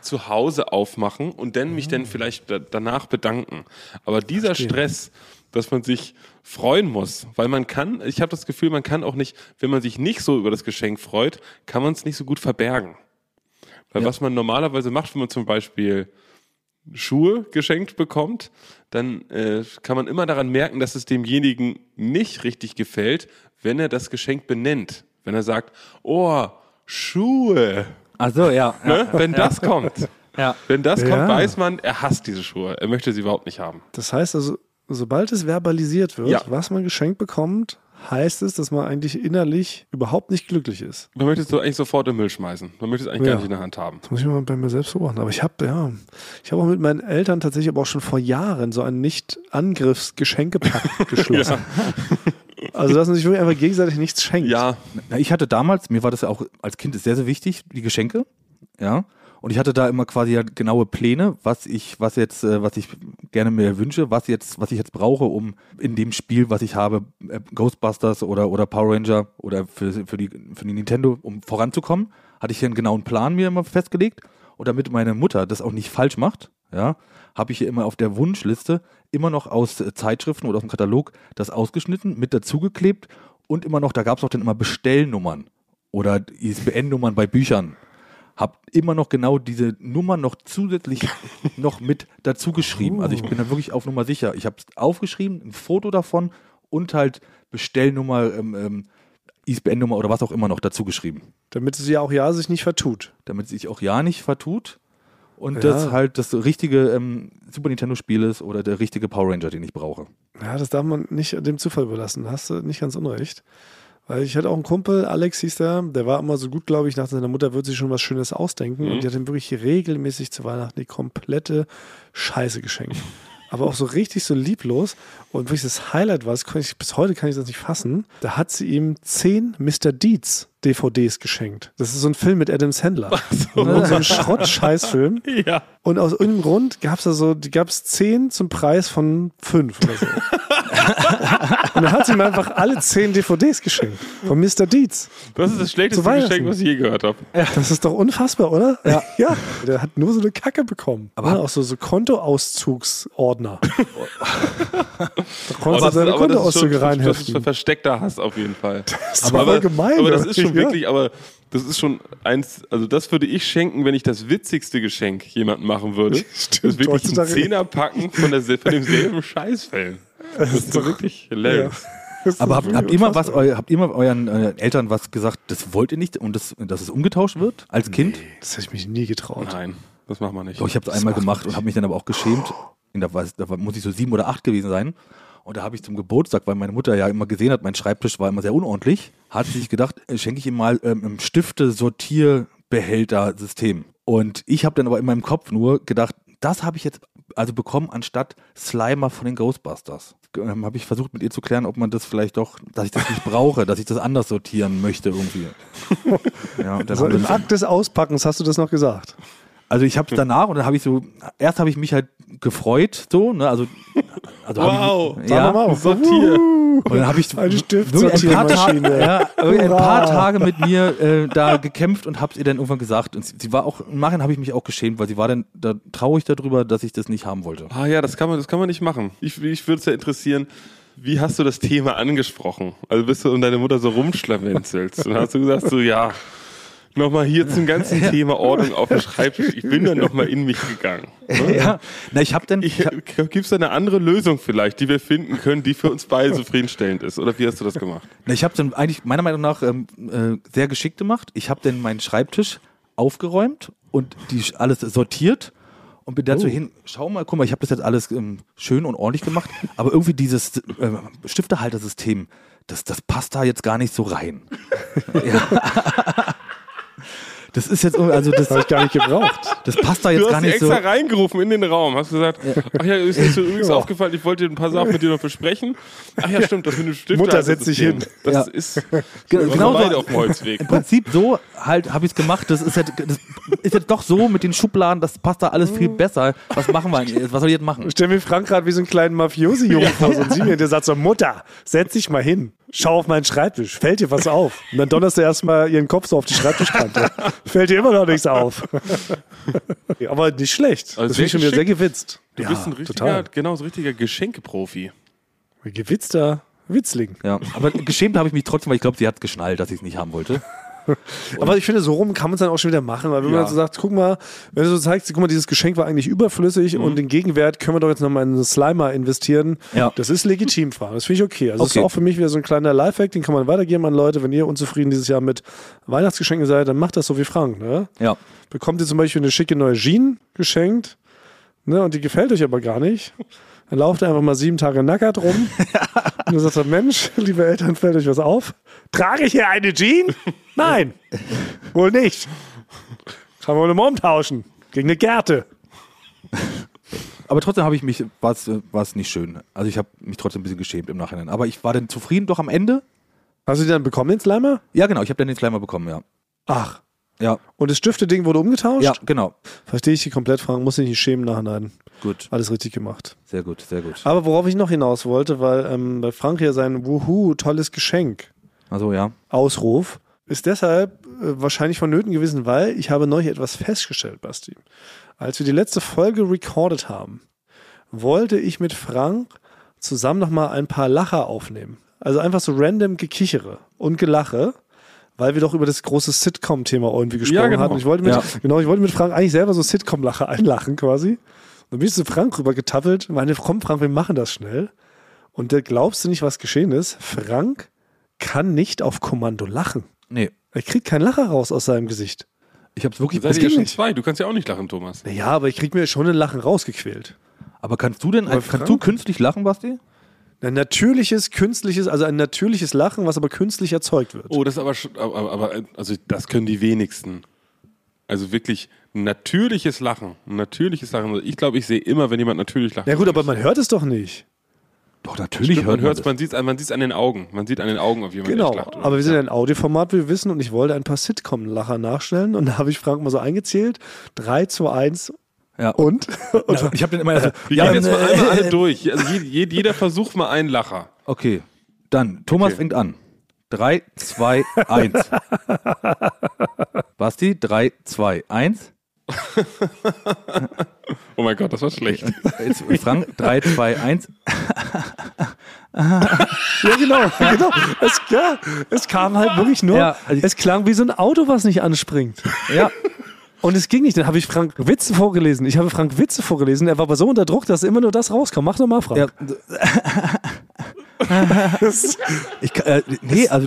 zu Hause aufmachen und dann mich dann vielleicht da, danach bedanken. Aber dieser Stress, dass man sich freuen muss, weil man kann, ich habe das Gefühl, man kann auch nicht, wenn man sich nicht so über das Geschenk freut, kann man es nicht so gut verbergen. Weil was man normalerweise macht, wenn man zum Beispiel Schuhe geschenkt bekommt, dann äh, kann man immer daran merken, dass es demjenigen nicht richtig gefällt, wenn er das Geschenk benennt. Wenn er sagt, oh, Schuhe. Also ja. Ne? Wenn das kommt, ja. wenn das Ja. kommt, weiß man, er hasst diese Schuhe. Er möchte sie überhaupt nicht haben. Das heißt also, sobald es verbalisiert wird, Ja. was man geschenkt bekommt, heißt es, dass man eigentlich innerlich überhaupt nicht glücklich ist. Man möchte es so eigentlich sofort im Müll schmeißen. Man möchte es eigentlich Ja. gar nicht in der Hand haben. Das muss ich mal bei mir selbst beobachten. Aber ich habe ja, ich habe auch mit meinen Eltern tatsächlich aber auch schon vor Jahren so einen Nicht-Angriffs-Geschenkepakt geschlossen. Also, dass man sich wirklich einfach gegenseitig nichts schenkt. Ja, Na, ich hatte damals, mir war das ja auch als Kind sehr, sehr wichtig, die Geschenke. Ja. Und ich hatte da immer quasi ja genaue Pläne, was ich, was jetzt, äh, was ich gerne mir wünsche, was jetzt, was ich jetzt brauche, um in dem Spiel, was ich habe, äh, Ghostbusters oder, oder Power Ranger oder für, für, die, für die Nintendo, um voranzukommen, hatte ich hier einen genauen Plan mir immer festgelegt. Und damit meine Mutter das auch nicht falsch macht, ja, habe ich hier immer auf der Wunschliste immer noch aus äh, Zeitschriften oder aus dem Katalog das ausgeschnitten, mit dazugeklebt und immer noch, da gab es auch dann immer Bestellnummern oder ISBN-Nummern bei Büchern. Hab immer noch genau diese Nummer noch zusätzlich noch mit dazu geschrieben. Also ich bin da wirklich auf Nummer sicher. Ich habe es aufgeschrieben, ein Foto davon und halt Bestellnummer, ähm, ähm, ISBN-Nummer oder was auch immer noch dazu geschrieben Damit es ja auch ja sich nicht vertut. damit sich auch ja nicht vertut. Und Ja. das halt das richtige ähm, Super Nintendo-Spiel ist oder der richtige Power Ranger, den ich brauche. Ja, das darf man nicht dem Zufall überlassen. Da hast du nicht ganz unrecht. Weil ich hatte auch einen Kumpel, Alex hieß der, der war immer so gut, glaube ich, dachte, seine Mutter würde sich schon was Schönes ausdenken. Und die hat ihm wirklich regelmäßig zu Weihnachten die komplette Scheiße geschenkt. Aber auch so richtig so lieblos. Und wirklich das Highlight war, das ich, bis heute kann ich das nicht fassen, da hat sie ihm zehn Mr. Deeds DVDs geschenkt. Das ist so ein Film mit Adam Sandler. So, so ein Schrott-Scheißfilm. Ja. Und aus irgendeinem Grund gab es da so, die gab es zehn zum Preis von fünf oder so. und dann hat sie ihm einfach alle zehn DVDs geschenkt. Von Mr. Deeds. Das ist das schlechteste. Geschenk, was ich je gehört habe. Das ist doch unfassbar, oder? Ja. ja. Der hat nur so eine Kacke bekommen. Aber- Aber auch so, so Kontoauszugsordner. da konntest du das, seine ist- aber das ist schon Kontoauszüge das ist reinheften. versteckter Hass auf jeden Fall. aber aber, gemein, aber das ist schon Ja. wirklich, aber das ist schon eins, also das würde ich schenken, wenn ich das witzigste Geschenk jemandem machen würde. Stimmt, das ist wirklich ein Zehnerpacken von, der, von demselben Scheißfilm. Das ist so wirklich hilarious. Aber habt, habt, ihr mal was, eu, habt ihr mal euren äh, Eltern was gesagt, das wollt ihr nicht und das, dass es umgetauscht wird als Kind? Das hätte ich mich nie getraut. Nein, das machen wir nicht. Doch, ich habe es einmal gemacht und habe mich dann aber auch geschämt. Da, war, da war, muss ich so sieben oder acht gewesen sein. Und da habe ich zum Geburtstag, weil meine Mutter ja immer gesehen hat, mein Schreibtisch war immer sehr unordentlich, hat sie sich gedacht, äh, schenke ich ihm mal ähm, ein Stifte-Sortierbehälter-System. Und ich habe dann aber in meinem Kopf nur gedacht, das habe ich jetzt also bekommen anstatt Slimer von den Ghostbusters. Ähm, habe ich versucht mit ihr zu klären, ob man das vielleicht doch, dass ich das nicht brauche, dass ich das anders sortieren möchte irgendwie. Ja, und dann Also haben im Akt des Auspackens hast du das noch gesagt. Also ich habe danach und dann habe ich so, erst habe ich mich halt gefreut, so, ne, also, also Wow. ich, ja, Sag mal, Sortier. und dann habe ich Eine wirklich ein paar, Tage, ja, ein paar. Tage mit mir äh, da gekämpft und habe ihr dann irgendwann gesagt und sie, sie war auch, im Nachhinein habe ich mich auch geschämt, weil sie war dann da traurig darüber, dass ich das nicht haben wollte. Ah ja, das kann man, das kann man nicht machen. Ich, ich würde es ja interessieren, wie hast du das Thema angesprochen? Also bist du und deine Mutter so rumschlawenzelst und hast du gesagt so, ja, nochmal hier zum ganzen Thema Ordnung auf dem Schreibtisch. Ich bin dann nochmal in mich gegangen. Ja, na ich habe dann, ich, Gibt es da eine andere Lösung vielleicht, die wir finden können, die für uns beide zufriedenstellend ist? Oder wie hast du das gemacht? Na, Ich habe dann eigentlich meiner Meinung nach ähm, äh, sehr geschickt gemacht. Ich habe dann meinen Schreibtisch aufgeräumt und die alles sortiert und bin dazu hin, schau mal, guck mal, ich habe das jetzt alles ähm, schön und ordentlich gemacht, aber irgendwie dieses äh, Stiftehaltersystem, das, das passt da jetzt gar nicht so rein. ja. Das ist jetzt, irgendwie- also das, Habe ich gar nicht gebraucht. das passt da Du jetzt hast gar nicht so. extra reingerufen in den Raum. Hast gesagt, ach ja, ist dir übrigens Ja. aufgefallen, ich wollte ein paar Sachen mit dir noch besprechen. Ach ja, stimmt, das mit dem Stift. Mutter, setz dich hin. Das Ja. ist Genau, genau beide so. auf dem Holzweg. Im Prinzip so halt habe ich es gemacht. Das ist, halt, das ist jetzt doch so mit den Schubladen, das passt da alles viel besser. Was machen wir denn jetzt? Was soll ich jetzt machen? Ich stell mir Frank gerade wie so einen kleinen Mafiosi-Jungen vor, so ein Senior, der sagt so, Mutter, setz dich mal hin, schau auf meinen Schreibtisch, fällt dir was auf? Und dann donnerst du erstmal ihren Kopf so auf die Schreibtischkante. Fällt dir immer noch nichts auf. Aber nicht schlecht. Also das finde ich schon sehr wieder sehr gewitzt. Du ja, bist ein richtiger, total. genau, so ein richtiger Geschenkeprofi. Gewitzter Witzling. Ja, aber geschämt habe ich mich trotzdem, weil ich glaube, sie hat geschnallt, dass ich es nicht haben wollte. Aber ich finde, so rum kann man es dann auch schon wieder machen, weil wenn Ja. man so sagt, guck mal, wenn du so zeigst, guck mal, dieses Geschenk war eigentlich überflüssig und den Gegenwert können wir doch jetzt nochmal in einen Slimer investieren. Ja. Das ist legitim, Frank. Das finde ich okay. Also das Okay. ist auch für mich wieder so ein kleiner Lifehack, den kann man weitergeben an Leute. Wenn ihr unzufrieden dieses Jahr mit Weihnachtsgeschenken seid, dann macht das so wie Frank. Ne? Ja. Bekommt ihr zum Beispiel eine schicke neue Jeans geschenkt ne, und die gefällt euch aber gar nicht. Dann lauft ihr einfach mal sieben Tage nackert rum und dann sagt er, Mensch, liebe Eltern, fällt euch was auf? Trage ich hier eine Jeans? Nein, wohl nicht. Kann man wohl umtauschen gegen eine Gerte. Aber trotzdem habe ich mich, war es war es nicht schön. Also ich habe mich trotzdem ein bisschen geschämt im Nachhinein. Aber ich war dann zufrieden doch am Ende. Hast du die dann bekommen, den Slimer? Ja, genau, ich habe dann den Slimer bekommen, ja. Ach, Ja, und das Stifte-Ding wurde umgetauscht? ja, genau. Verstehe ich die komplett, Frank. Muss dich nicht schämen nachhinein. Gut, Alles richtig gemacht. sehr gut, sehr gut. Aber worauf ich noch hinaus wollte, weil ähm, bei Frank ja sein Wuhu, tolles Geschenk Also ja. Ausruf ist deshalb äh, wahrscheinlich vonnöten gewesen, weil ich habe neulich etwas festgestellt, Basti. Als wir die letzte Folge recorded haben, wollte ich mit Frank zusammen nochmal ein paar Lacher aufnehmen. Also einfach so random Gekichere und Gelache, weil wir doch über das große Sitcom-Thema irgendwie gesprochen Ja, genau. hatten. Ich wollte mit, Ja. genau, ich wollte mit Frank eigentlich selber so Sitcom-Lacher einlachen quasi. Dann bin ich zu Frank rüber getappelt, meine, komm Frank, wir machen das schnell. Und da glaubst du nicht, was geschehen ist? Frank kann nicht auf Kommando lachen. Nee. Er kriegt keinen Lacher raus aus seinem Gesicht. Ich habe es wirklich. Das ihr ja schon nicht. zwei? Du kannst ja auch nicht lachen, Thomas. Ja, aber ich krieg mir schon ein Lachen rausgequält. Aber kannst du denn, Aber kannst Frank- du künstlich lachen, Basti? Ein natürliches, künstliches, also ein natürliches Lachen, was aber künstlich erzeugt wird. Oh, das ist aber, schon- aber, aber also das können die wenigsten. Also wirklich ein natürliches Lachen. Ein natürliches Lachen. Also Ich glaube, ich sehe immer, wenn jemand natürlich lacht. Ja gut, aber man hört es doch nicht. Doch, natürlich man hört es, das. man sieht es man sieht's an den Augen. Man sieht an den Augen, ob jemand Genau, echt lacht. oder aber wir sind ja ein Audioformat, wie wir wissen, und ich wollte ein paar Sitcom-Lacher nachstellen und da habe ich Frank mal so eingezählt. 3, 2, 1 Ja, und? und Ja, ich habe den immer so. Wir ja, gehen jetzt mal äh, einmal alle durch. Also je- je- jeder versucht mal einen Lacher. Okay, dann Thomas Okay. fängt an. 3, 2, 1. Basti, 3, 2, 1. Oh mein Gott, das war schlecht. Jetzt Frank, 3, 2, 1. ja, genau, genau. Es, ja, es kam halt wirklich nur, Ja, also es klang wie so ein Auto, was nicht anspringt. Ja, Und es ging nicht. Dann habe ich Frank Witze vorgelesen. Ich habe Frank Witze vorgelesen. Er war aber so unter Druck, dass immer nur das rauskam. Mach doch mal, Frank. ja. ich, äh, nee, also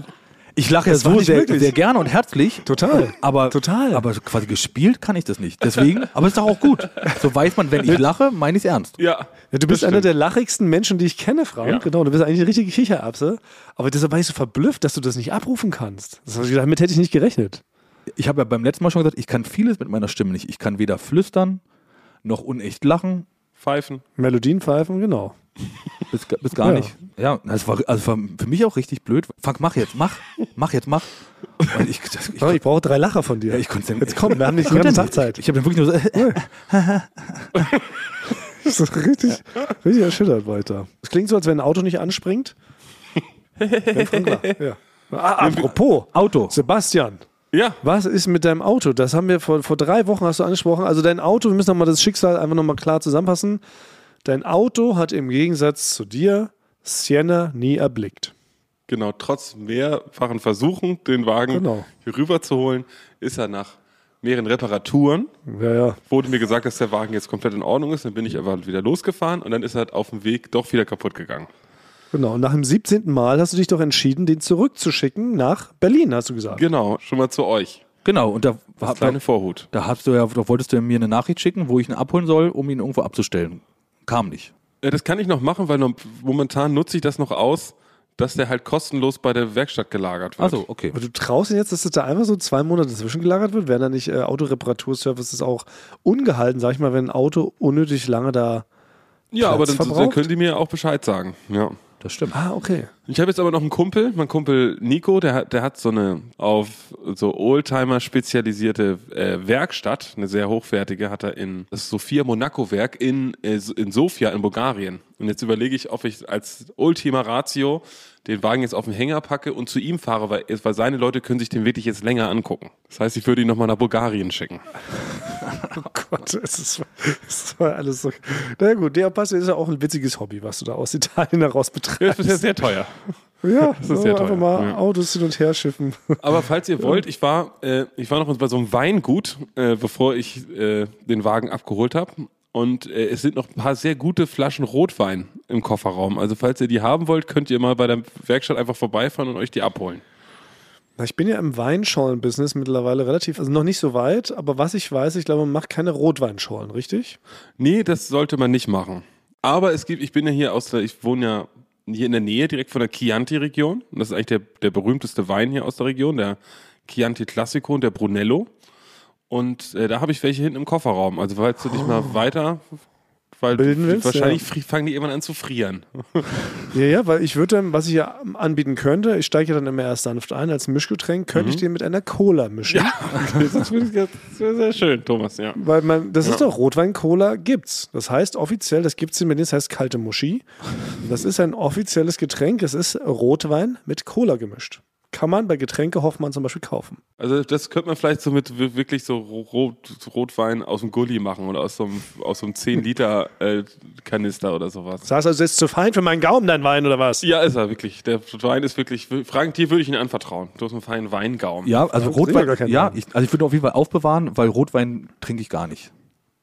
ich lache ja Das so sehr, sehr gerne und herzlich. Total. Aber, Total. aber quasi gespielt kann ich das nicht. Deswegen, aber ist doch auch gut. So weiß man, wenn ich lache, meine ich es ernst. Ja. Ja, du bist einer der lachigsten Menschen, die ich kenne, Frank. Ja. Genau, du bist eigentlich eine richtige Kichererbse. Aber deshalb war ich so verblüfft, dass du das nicht abrufen kannst. Das, damit hätte ich nicht gerechnet. Ich habe ja beim letzten Mal schon gesagt, ich kann vieles mit meiner Stimme nicht. Ich kann weder flüstern noch unecht lachen. Pfeifen. Melodien pfeifen, genau. Bis, bis gar Ja. nicht. Ja, das war, also war für mich auch richtig blöd. Frank, mach jetzt, mach, mach jetzt, mach. Und ich, das, ich, ich brauche drei Lacher von dir. ja, ich konnte Jetzt komm, wir haben nicht, wir haben Tagzeit. Ich habe wirklich nur so, Das ist richtig, richtig erschüttert weiter. Es klingt so, als wenn ein Auto nicht anspringt. Wenn Frank lacht. ja. ah, apropos, Auto. Sebastian. Ja. Was ist mit deinem Auto? Das haben wir vor, vor drei Wochen hast du angesprochen. Also dein Auto, wir müssen nochmal das Schicksal einfach nochmal klar zusammenfassen. Dein Auto hat im Gegensatz zu dir Sienna nie erblickt. Genau, trotz mehrfachen Versuchen, den Wagen Genau. hier rüber zu holen, ist er nach mehreren Reparaturen, Ja, ja. wurde mir gesagt, dass der Wagen jetzt komplett in Ordnung ist. Dann bin ich aber wieder losgefahren und dann ist er halt auf dem Weg doch wieder kaputt gegangen. Genau. Und nach dem 17. Mal hast du dich doch entschieden, den zurückzuschicken nach Berlin, hast du gesagt. Genau, schon mal zu euch. genau, und da, Das hab, kleine Vorhut. da hast du ja, da wolltest du mir eine Nachricht schicken, wo ich ihn abholen soll, um ihn irgendwo abzustellen. Kam nicht. Äh, Das kann ich noch machen, weil noch, momentan nutze ich das noch aus, dass der halt kostenlos bei der Werkstatt gelagert wird. Also, okay. Aber du traust ihn jetzt, dass das da einfach so zwei Monate zwischengelagert wird? Werden da nicht äh, Autoreparaturservices auch ungehalten, sag ich mal, wenn ein Auto unnötig lange da. ja, aber dann, dann können die mir auch Bescheid sagen. Ja. Das stimmt. Ah, okay. Ich habe jetzt aber noch einen Kumpel, mein Kumpel Nico, der hat, der hat so eine auf so Oldtimer spezialisierte äh, Werkstatt, eine sehr hochwertige, hat er in das Sofia Monaco Werk in, äh, in Sofia in Bulgarien. Und jetzt überlege ich, ob ich als Ultima Ratio den Wagen jetzt auf den Hänger packe und zu ihm fahre, weil, weil seine Leute können sich den wirklich jetzt länger angucken. Das heißt, ich würde ihn nochmal nach Bulgarien schicken. Oh Gott, es ist, es war alles so. Na gut, der passt, ist ja auch ein witziges Hobby, was du da aus Italien heraus Das betreibst. ist ja sehr teuer. Ja, ist so sehr einfach teuer, mal ja. Autos hin und her schiffen. Aber falls ihr wollt, ich war, äh, ich war noch bei so einem Weingut, äh, bevor ich äh, den Wagen abgeholt habe. Und äh, es sind noch ein paar sehr gute Flaschen Rotwein im Kofferraum. Also falls ihr die haben wollt, könnt ihr mal bei der Werkstatt einfach vorbeifahren und euch die abholen. Na, Ich bin ja im Weinschorlen-Business mittlerweile relativ, also noch nicht so weit, aber was ich weiß, ich glaube, man macht keine Rotweinschorlen, richtig? Nee, das sollte man nicht machen. Aber es gibt, ich bin ja hier aus der, ich wohne ja hier in der Nähe direkt von der Chianti-Region. Das ist eigentlich der, der berühmteste Wein hier aus der Region, der Chianti Classico und der Brunello. Und äh, da habe ich welche hinten im Kofferraum. Also falls du dich mal weiter, weil Bilden willst, wahrscheinlich ja. fangen die irgendwann an zu frieren. Ja, ja, weil ich würde dann, was ich ja anbieten könnte, ich steige ja dann immer erst sanft ein als Mischgetränk, könnte ich den mit einer Cola mischen. das wäre sehr schön, Thomas, ja. Weil man, das ist doch Rotwein-Cola gibt's. Das heißt offiziell, das gibt's in Berlin, das heißt kalte Muschi. Das ist ein offizielles Getränk. Es ist Rotwein mit Cola gemischt. Kann man bei Getränke Hoffmann zum Beispiel kaufen. Also das könnte man vielleicht so mit wir- wirklich so Rot, Rotwein aus dem Gully machen oder aus so einem, aus so einem 10 Liter äh, Kanister oder sowas. Sagst du, also, ist zu fein für meinen Gaumen, dein Wein, oder was? Ja, ist er wirklich. Der Wein ist wirklich. Fragen dir würde ich ihn anvertrauen. Du hast einen feinen Weingaum. Ja, also Ja, gar Rotwein, kein ja, ich, also ich würde auf jeden Fall aufbewahren, weil Rotwein trinke ich gar nicht.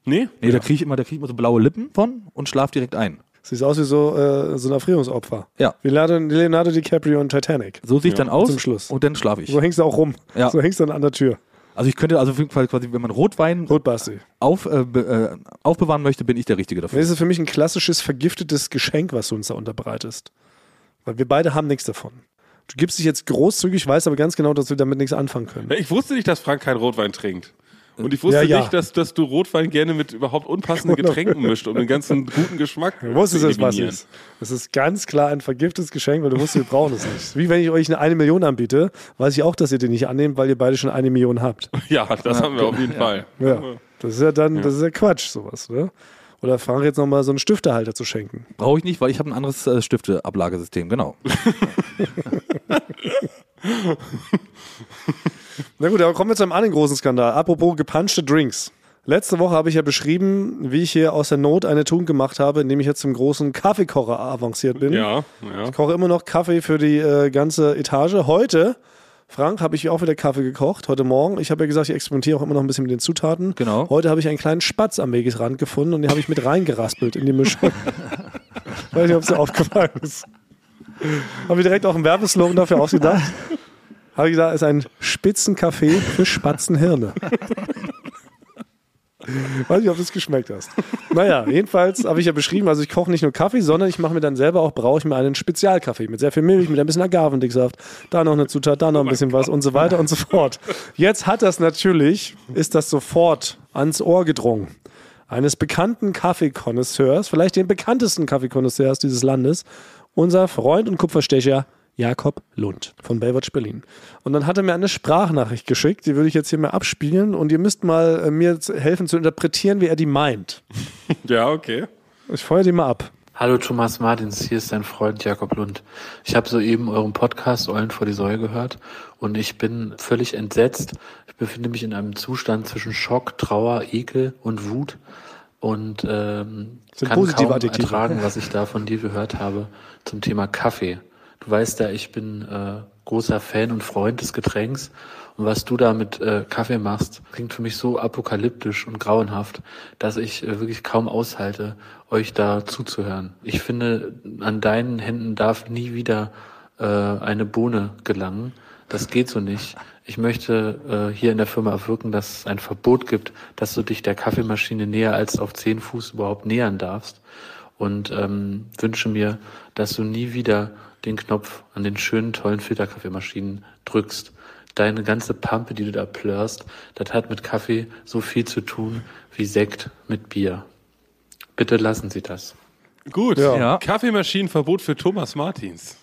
Nee? Nee, da kriege ich immer, da kriege ich immer so blaue Lippen von und schlaf direkt ein. Sieht aus wie so, äh, so ein Erfrierungsopfer. Ja. Wie Leonardo, Leonardo DiCaprio in Titanic. So sehe ich Ja, dann aus zum Schluss. und dann schlafe ich. So hängst du auch rum. Ja. So hängst du dann an der Tür. Also ich könnte also auf jeden Fall quasi, wenn man Rotwein Rotbasti. auf, äh, be- äh, aufbewahren möchte, bin ich der Richtige dafür. Das ist für mich ein klassisches vergiftetes Geschenk, was du uns da unterbreitest. Weil wir beide haben nichts davon. Du gibst dich jetzt großzügig, weißt aber ganz genau, dass wir damit nichts anfangen können. Ja, Ich wusste nicht, dass Frank keinen Rotwein trinkt. Und ich wusste Ja, ja. nicht, dass, dass du Rotwein gerne mit überhaupt unpassenden Getränken mischt, um den ganzen guten Geschmack Du wusstest zu es, was eliminieren. ist. Das ist ganz klar ein vergiftetes Geschenk, weil du wusstest, wir brauchen es nicht. Wie wenn ich euch eine, eine Million anbiete, weiß ich auch, dass ihr den nicht annehmt, weil ihr beide schon eine Million habt. Ja, das haben wir auf jeden Fall. Ja. Das ist ja dann, das ist ja Quatsch, sowas, ne? Oder Frank jetzt nochmal so einen Stiftehalter zu schenken. Brauche ich nicht, weil ich habe ein anderes äh, Stifteablagesystem, genau. Na gut, aber kommen wir zu einem anderen großen Skandal. Apropos gepanschte Drinks. Letzte Woche habe ich ja beschrieben, wie ich hier aus der Not eine Tugend gemacht habe, indem ich jetzt zum großen Kaffeekocher avanciert bin. Ja, ja. Ich koche immer noch Kaffee für die äh, ganze Etage. Heute, Frank, habe ich auch wieder Kaffee gekocht. Heute Morgen. Ich habe ja gesagt, ich experimentiere auch immer noch ein bisschen mit den Zutaten. Genau. Heute habe ich einen kleinen Spatz am Wegesrand gefunden und den habe ich mit reingeraspelt in die Mischung. Weiß nicht, ob es dir aufgefallen ist. Habe ich direkt auch einen Werbeslogan dafür ausgedacht. Habe ich gesagt, es ist ein Spitzenkaffee für Spatzenhirne. Weiß nicht, ob du es geschmeckt hast. Naja, jedenfalls habe ich ja beschrieben, also ich koche nicht nur Kaffee, sondern ich mache mir dann selber auch, brauche ich mir einen Spezialkaffee mit sehr viel Milch, mit ein bisschen Agavendicksaft, da noch eine Zutat, da noch ein bisschen was und so weiter und so fort. Jetzt hat das natürlich, ist das sofort ans Ohr gedrungen. Eines bekannten Kaffeekonnoisseurs, vielleicht den bekanntesten Kaffeekonnoisseurs dieses Landes, unser Freund und Kupferstecher Jakob Lund von Baywatch Berlin. Und dann hat er mir eine Sprachnachricht geschickt, die würde ich jetzt hier mal abspielen und ihr müsst mal äh, mir helfen zu interpretieren, wie er die meint. Ja, okay. Ich feuer die mal ab. Hallo Thomas Martins, hier ist dein Freund Jakob Lund. Ich habe soeben euren Podcast Eulen vor die Säue gehört und ich bin völlig entsetzt. Ich befinde mich in einem Zustand zwischen Schock, Trauer, Ekel und Wut und ähm, kann kaum Adjektive. ertragen, was ich da von dir gehört habe zum Thema Kaffee. Du weißt ja, ich bin äh, großer Fan und Freund des Getränks und was du da mit äh, Kaffee machst, klingt für mich so apokalyptisch und grauenhaft, dass ich äh, wirklich kaum aushalte, euch da zuzuhören. Ich finde, an deinen Händen darf nie wieder äh, eine Bohne gelangen. Das geht so nicht. Ich möchte äh, hier in der Firma erwirken, dass es ein Verbot gibt, dass du dich der Kaffeemaschine näher als auf zehn Fuß überhaupt nähern darfst. Und ähm, wünsche mir, dass du nie wieder den Knopf an den schönen, tollen Filterkaffeemaschinen drückst. Deine ganze Pampe, die du da plörst, das hat mit Kaffee so viel zu tun wie Sekt mit Bier. Bitte lassen Sie das. Gut. Ja. Ja. Kaffeemaschinenverbot für Thomas Martins.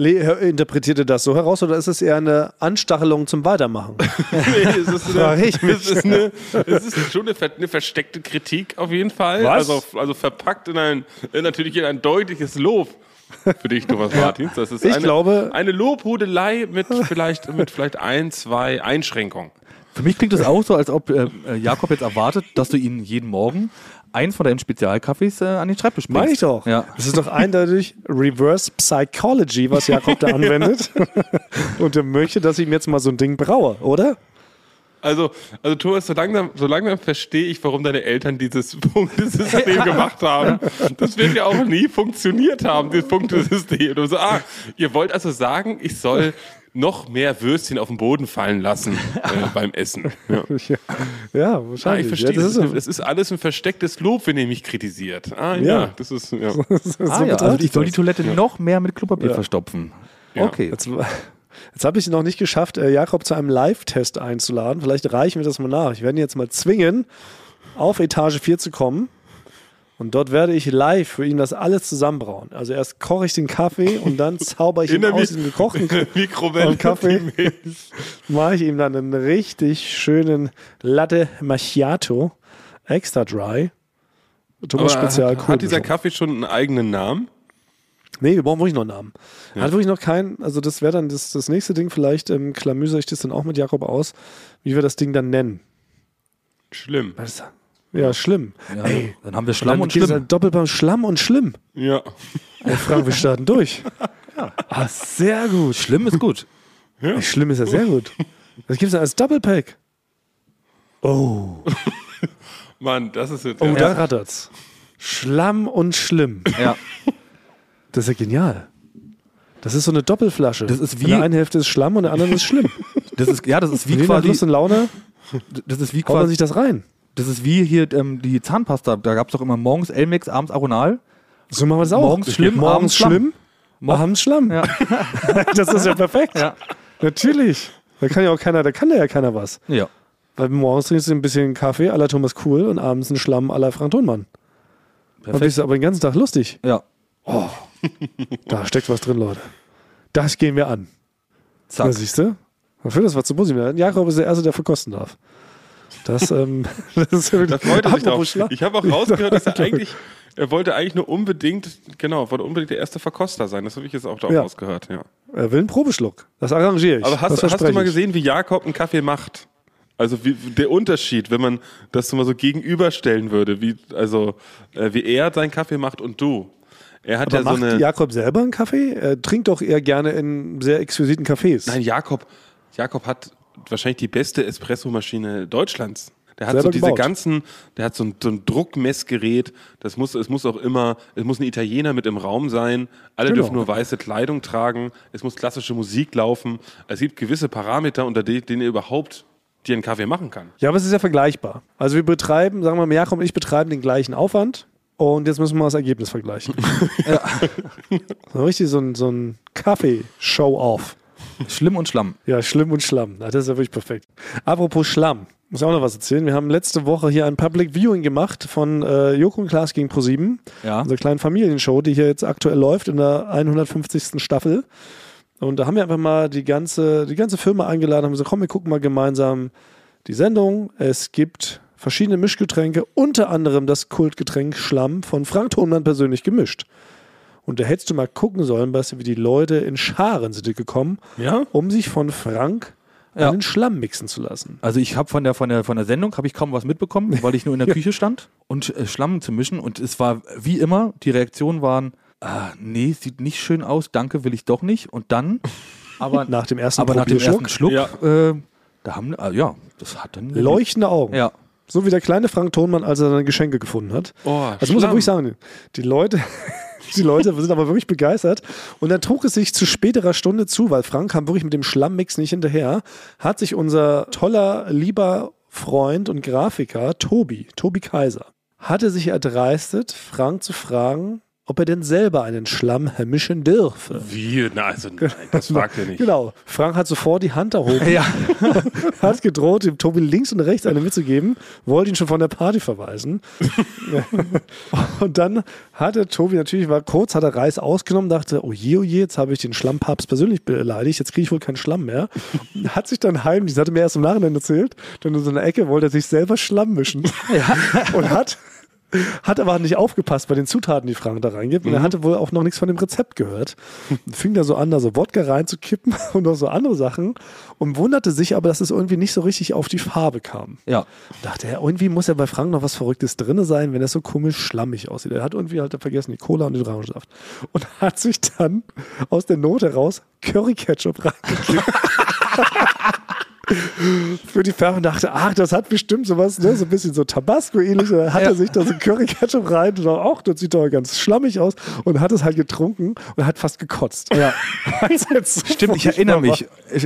Le interpretiert ihr das so heraus oder ist es eher eine Anstachelung zum Weitermachen? Nee, es ist, ich mich. es ist, eine, es ist schon eine, eine versteckte Kritik auf jeden Fall. Was? Also, also verpackt in ein, in natürlich in ein deutliches Lob für dich, Thomas Martins. Das ist Ich eine, glaube- eine Lobhudelei mit vielleicht, mit vielleicht ein, zwei Einschränkungen. Für mich klingt es auch so, als ob äh, äh, Jakob jetzt erwartet, dass du ihn jeden Morgen eins von deinen Spezialkaffees äh, an den Schreibtisch bringst. Meine ich doch. Ja. Das ist doch eindeutig Reverse Psychology, was Jakob da anwendet. Und er möchte, dass ich ihm jetzt mal so ein Ding braue, oder? Also, also Thomas, so langsam, so langsam verstehe ich, warum deine Eltern dieses Punktesystem gemacht haben. Das wird ja auch nie funktioniert haben, dieses Punktesystem. Und so, ah, ihr wollt also sagen, ich soll noch mehr Würstchen auf den Boden fallen lassen äh, beim Essen. Ja. Ja, Ah, wahrscheinlich. ich verstehe. Ja, das, ist so. das ist alles ein verstecktes Lob, wenn ihr mich kritisiert. Ah, ja, Ja. das ist, ja. so Ah, ja, also ich soll die das. Toilette noch mehr mit Klopapier verstopfen. Ja. Okay. Jetzt, jetzt habe ich es noch nicht geschafft, äh, Jakob zu einem Live-Test einzuladen. Vielleicht reichen wir das mal nach. Ich werde ihn jetzt mal zwingen, auf Etage 4 zu kommen. Und dort werde ich live für ihn das alles zusammenbrauen. Also erst koche ich den Kaffee und dann zauber ich In ihn aus diesem gekochten Mikrowelle. Kaffee. mache ich ihm dann einen richtig schönen Latte Macchiato, extra dry. Thomas Aber Spezial hat, hat dieser. Kaffee schon einen eigenen Namen? Nee, wir brauchen wirklich noch einen Namen. Hat wirklich noch keinen, also das wäre dann das, das nächste Ding, vielleicht ähm, klamüser ich das dann auch mit Jakob aus, wie wir das Ding dann nennen. Schlimm. Was? Ja, schlimm. Ja, Ey, dann haben wir Schlamm dann und Schlimm. halt doppelt beim Schlamm und Schlimm. Ja. Ey, Frank, wir starten durch. Ah, sehr gut. Schlimm ist gut. Ey, Schlimm ist ja sehr gut. Was gibt's denn als Doppelpack? Oh, Mann, das ist jetzt. oh, ja. da rattert's. Schlamm und Schlimm. Ja. Das ist ja genial. Das ist so eine Doppelflasche. Das ist In wie- der einen Hälfte ist Schlamm und der anderen ist schlimm. Das ist, ja, das ist wie Lust quasi, und Laune. Das ist wie Haut man quasi, sich das rein? das ist wie hier ähm, die Zahnpasta. Da gab es doch immer morgens Elmex, abends Aronal. So machen wir es auch. Morgens schlimm, morgens abends Schlamm. schlimm, abends Schlamm. Ja. das ist ja perfekt. Ja. Natürlich. Da kann ja auch keiner, da kann ja keiner was. ja. Weil morgens trinkst du ein bisschen Kaffee à la Thomas Cool und abends einen Schlamm à la Frank Thunmann. Dann Perfekt. bist du aber den ganzen Tag lustig. Ja. Da steckt was drin, Leute. Das gehen wir an. Zack. Da siehst du? Dafür das was zu Musik. Jakob ist der Erste, der verkosten darf. Das, ähm, das ist ja Da freut er Ich habe auch rausgehört, dass er eigentlich, er wollte eigentlich nur unbedingt, genau, wollte unbedingt der erste Verkoster sein. Das habe ich jetzt auch da Ja. rausgehört, ja. Er will einen Probeschluck. Das arrangiere ich. Aber hast, hast du mal gesehen, wie Jakob einen Kaffee macht? Also wie, der Unterschied, wenn man das so mal so gegenüberstellen würde, wie, also, äh, wie er seinen Kaffee macht und du. Er hat Aber ja so macht eine. Jakob selber einen Kaffee? Er trinkt doch eher gerne in sehr exquisiten Cafés. Nein, Jakob, Jakob hat wahrscheinlich die beste Espressomaschine Deutschlands. Der hat so diese gebaut. ganzen, der hat so ein, so ein Druckmessgerät. Das muss, es muss auch immer, es muss ein Italiener mit im Raum sein. Alle Genau. dürfen nur weiße Kleidung tragen. Es muss klassische Musik laufen. Es gibt gewisse Parameter, unter de- denen er überhaupt dir einen Kaffee machen kann. Ja, aber es ist ja vergleichbar. Also wir betreiben, sagen wir mal, Jakob und ich betreiben den gleichen Aufwand und jetzt müssen wir mal das Ergebnis vergleichen. So richtig so ein, so ein Kaffee-Show-Off. Schlimm und Schlamm. Ja, schlimm und Schlamm. Das ist ja wirklich perfekt. Apropos Schlamm, muss ich auch noch was erzählen. Wir haben letzte Woche hier ein Public Viewing gemacht von äh, Joko und Klaas gegen Pro7. Ja. Unsere kleinen Familienshow, die hier jetzt aktuell läuft in der 150. Staffel. Und da haben wir einfach mal die ganze, die ganze Firma eingeladen, haben gesagt, komm, wir gucken mal gemeinsam die Sendung. Es gibt verschiedene Mischgetränke, unter anderem das Kultgetränk Schlamm von Frank Thonmann persönlich gemischt. Und da hättest du mal gucken sollen, du, wie die Leute in Scharen sind gekommen, Ja? um sich von Frank Ja. einen Schlamm mixen zu lassen. Also ich habe von der, von, der, von der Sendung habe ich kaum was mitbekommen, weil ich nur in der Küche stand und äh, Schlamm zu mischen. Und es war wie immer, die Reaktionen waren, ah, nee, sieht nicht schön aus, danke, will ich doch nicht. Und dann, aber, Nach dem ersten aber nach dem ersten Schluck, Ja. äh, da haben, äh, ja, das hat dann... leuchtende Augen. Ja, So wie der kleine Frank Thonmann, als er seine Geschenke gefunden hat. Oh, Also muss ich Schlamm. wirklich sagen, die Leute, die Leute sind aber wirklich begeistert. Und dann trug es sich zu späterer Stunde zu, weil Frank kam wirklich mit dem Schlammmix nicht hinterher, hat sich unser toller, lieber Freund und Grafiker, Tobi, Tobi Kaiser, hatte sich erdreistet, Frank zu fragen, ob er denn selber einen Schlamm mischen dürfe. Wie? Na, also, nein, das fragt er nicht. Genau. Frank hat sofort die Hand erhoben, ja. hat gedroht, dem Tobi links und rechts eine mitzugeben, wollte ihn schon von der Party verweisen. und dann hatte Tobi natürlich, war kurz, hat er Reis ausgenommen, dachte, oh je, oh je, jetzt habe ich den Schlammpapst persönlich beleidigt, jetzt kriege ich wohl keinen Schlamm mehr. Und hat sich dann heimlich, das hat er mir erst im Nachhinein erzählt, dann in so einer Ecke wollte er sich selber Schlamm mischen. Und hat hat aber nicht aufgepasst bei den Zutaten, die Frank da reingibt. Und er hatte wohl auch noch nichts von dem Rezept gehört. Und fing da so an, da so Wodka reinzukippen und noch so andere Sachen. Und wunderte sich aber, dass es irgendwie nicht so richtig auf die Farbe kam. ja. Dachte er, irgendwie muss ja bei Frank noch was Verrücktes drin sein, wenn das so komisch schlammig aussieht. Er hat irgendwie halt vergessen, die Cola und den Orangensaft. Und hat sich dann aus der Not heraus Curry-Ketchup reingekippt. Für die Färbe und dachte, ach, das hat bestimmt sowas, ne, so ein bisschen so Tabasco-ähnlich. Da hat er sich da so Curry-Ketchup rein und dachte, ach, das sieht doch ganz schlammig aus. Und hat es halt getrunken und hat fast gekotzt. Ja. So Stimmt, ich erinnere mich. Ich,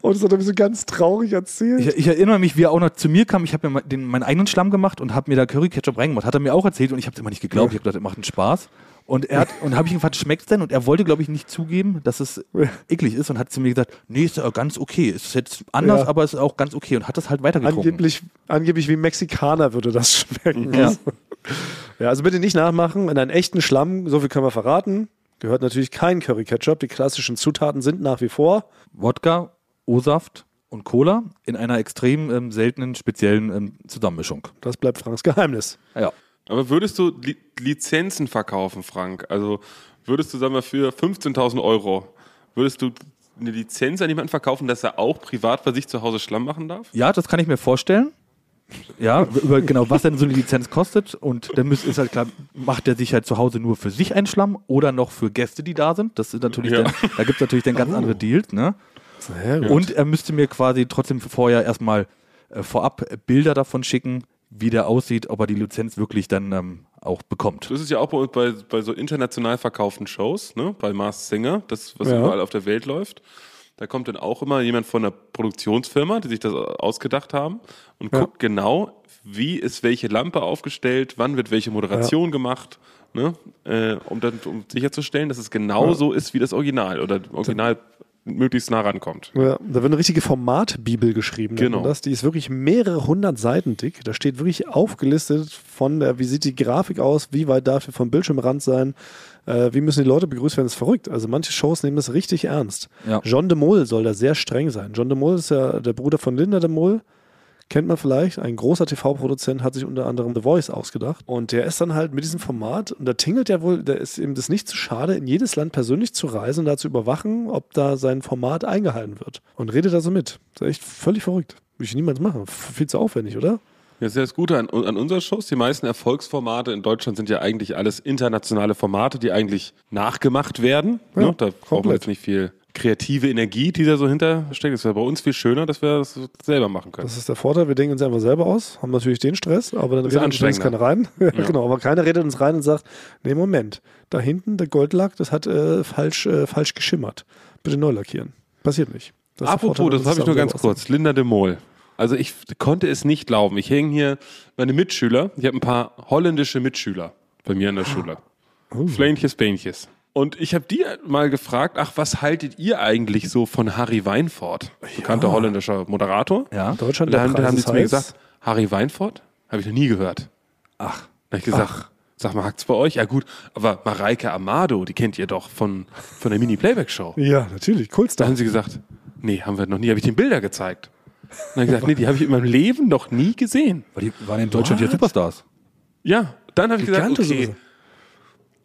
Und es hat er mir so ganz traurig erzählt. ich, ich erinnere mich, wie er auch noch zu mir kam. Ich habe mir den, meinen eigenen Schlamm gemacht und habe mir da Curry-Ketchup reingemacht. Hat er mir auch erzählt und ich habe es immer nicht geglaubt. Ich habe gedacht, das macht einen Spaß. Und er hat, und habe ich ihn gefragt, schmeckt's denn? Und er wollte, glaube ich, nicht zugeben, dass es eklig ist und hat zu mir gesagt, nee, ist ja ganz okay. Ist jetzt anders, Ja. aber ist auch ganz okay und hat das halt weitergetrunken. Angeblich, angeblich wie Mexikaner würde das schmecken. Ja. ja, also bitte nicht nachmachen. In einen echten Schlamm, so viel können wir verraten, gehört natürlich kein Curry Ketchup. Die klassischen Zutaten sind nach wie vor. Wodka, O-Saft und Cola in einer extrem ähm, seltenen, speziellen ähm, Zusammenmischung. Das bleibt Franks Geheimnis. Ja. Aber würdest du Li Lizenzen verkaufen, Frank? Also würdest du, sagen wir, für 15.000 Euro, würdest du eine Lizenz an jemanden verkaufen, dass er auch privat bei sich zu Hause Schlamm machen darf? Ja, das kann ich mir vorstellen. Ja, über genau, was denn so eine Lizenz kostet. Und dann müsst, ist halt klar, macht er sich halt zu Hause nur für sich einen Schlamm oder noch für Gäste, die da sind. Das ist natürlich Ja. dann, da gibt es natürlich dann ganz andere Deals, ne? Sehr gut. Und er müsste mir quasi trotzdem vorher erstmal äh, vorab Bilder davon schicken, wie der aussieht, ob er die Lizenz wirklich dann ähm, auch bekommt. Das ist ja auch bei, uns bei, bei so international verkauften Shows, ne? bei Mars Singer, das, was Ja. überall auf der Welt läuft. Da kommt dann auch immer jemand von einer Produktionsfirma, die sich das ausgedacht haben und Ja. guckt genau, wie ist welche Lampe aufgestellt, wann wird welche Moderation gemacht, ne? äh, um, dann, um sicherzustellen, dass es genau so ist wie das Original oder Original möglichst nah rankommt. Ja, da wird eine richtige Formatbibel geschrieben. Genau. Das. Die ist wirklich mehrere hundert Seiten dick. Da steht wirklich aufgelistet von der, wie sieht die Grafik aus, wie weit darf die vom Bildschirmrand sein, äh, wie müssen die Leute begrüßt werden. Das ist verrückt. Also manche Shows nehmen das richtig ernst. Ja. John de Mol soll da sehr streng sein. John de Mol ist ja der Bruder von Linda de Mol. Kennt man vielleicht, ein großer TV-Produzent hat sich unter anderem The Voice ausgedacht. Und der ist dann halt mit diesem Format, und da tingelt ja wohl, da ist ihm das nicht zu schade, in jedes Land persönlich zu reisen und da zu überwachen, ob da sein Format eingehalten wird. Und redet da so mit. Das ist echt völlig verrückt. Würde ich niemals machen. Viel zu aufwendig, oder? Ja, sehr das Gute an, an unseren Shows. Die meisten Erfolgsformate in Deutschland sind ja eigentlich alles internationale Formate, die eigentlich nachgemacht werden. Ja, ne? Da brauchen wir komplett. jetzt nicht viel kreative Energie, die da so hintersteckt. Es wäre bei uns viel schöner, dass wir das selber machen können. Das ist der Vorteil. Wir denken uns einfach selber aus, haben natürlich den Stress, aber dann redet uns keiner rein. Ja. genau, aber keiner redet uns rein und sagt, nee, Moment, da hinten der Goldlack, das hat äh, falsch, äh, falsch geschimmert. Bitte neu lackieren. Passiert nicht. Das Apropos, Vorteil, das habe ich nur ganz kurz. Linda de Mol. Also ich konnte es nicht glauben. Ich hänge hier meine Mitschüler. Ich habe ein paar holländische Mitschüler bei mir in der Schule. Flähnches, Bähnches. Und ich habe die mal gefragt, ach, was haltet ihr eigentlich so von Harry Weinfurt? Bekannter holländischer Moderator. Ja. Deutschland, da der haben, da haben die ist zu mir gesagt, Harry Weinfurt? Habe ich noch nie gehört. Ach. Da habe ich gesagt, sag mal, hackt's bei euch? Ja gut, aber Mareike Amado, die kennt ihr doch von, von der Mini-Playback-Show. Ja, natürlich, Da Kultstar. haben sie gesagt, nee, haben wir noch nie, habe ich den Bilder gezeigt. Und dann habe ich gesagt, nee, die habe ich in meinem Leben noch nie gesehen. Weil die waren in Deutschland ja Superstars. Ja, dann habe ich gesagt, okay. sowieso.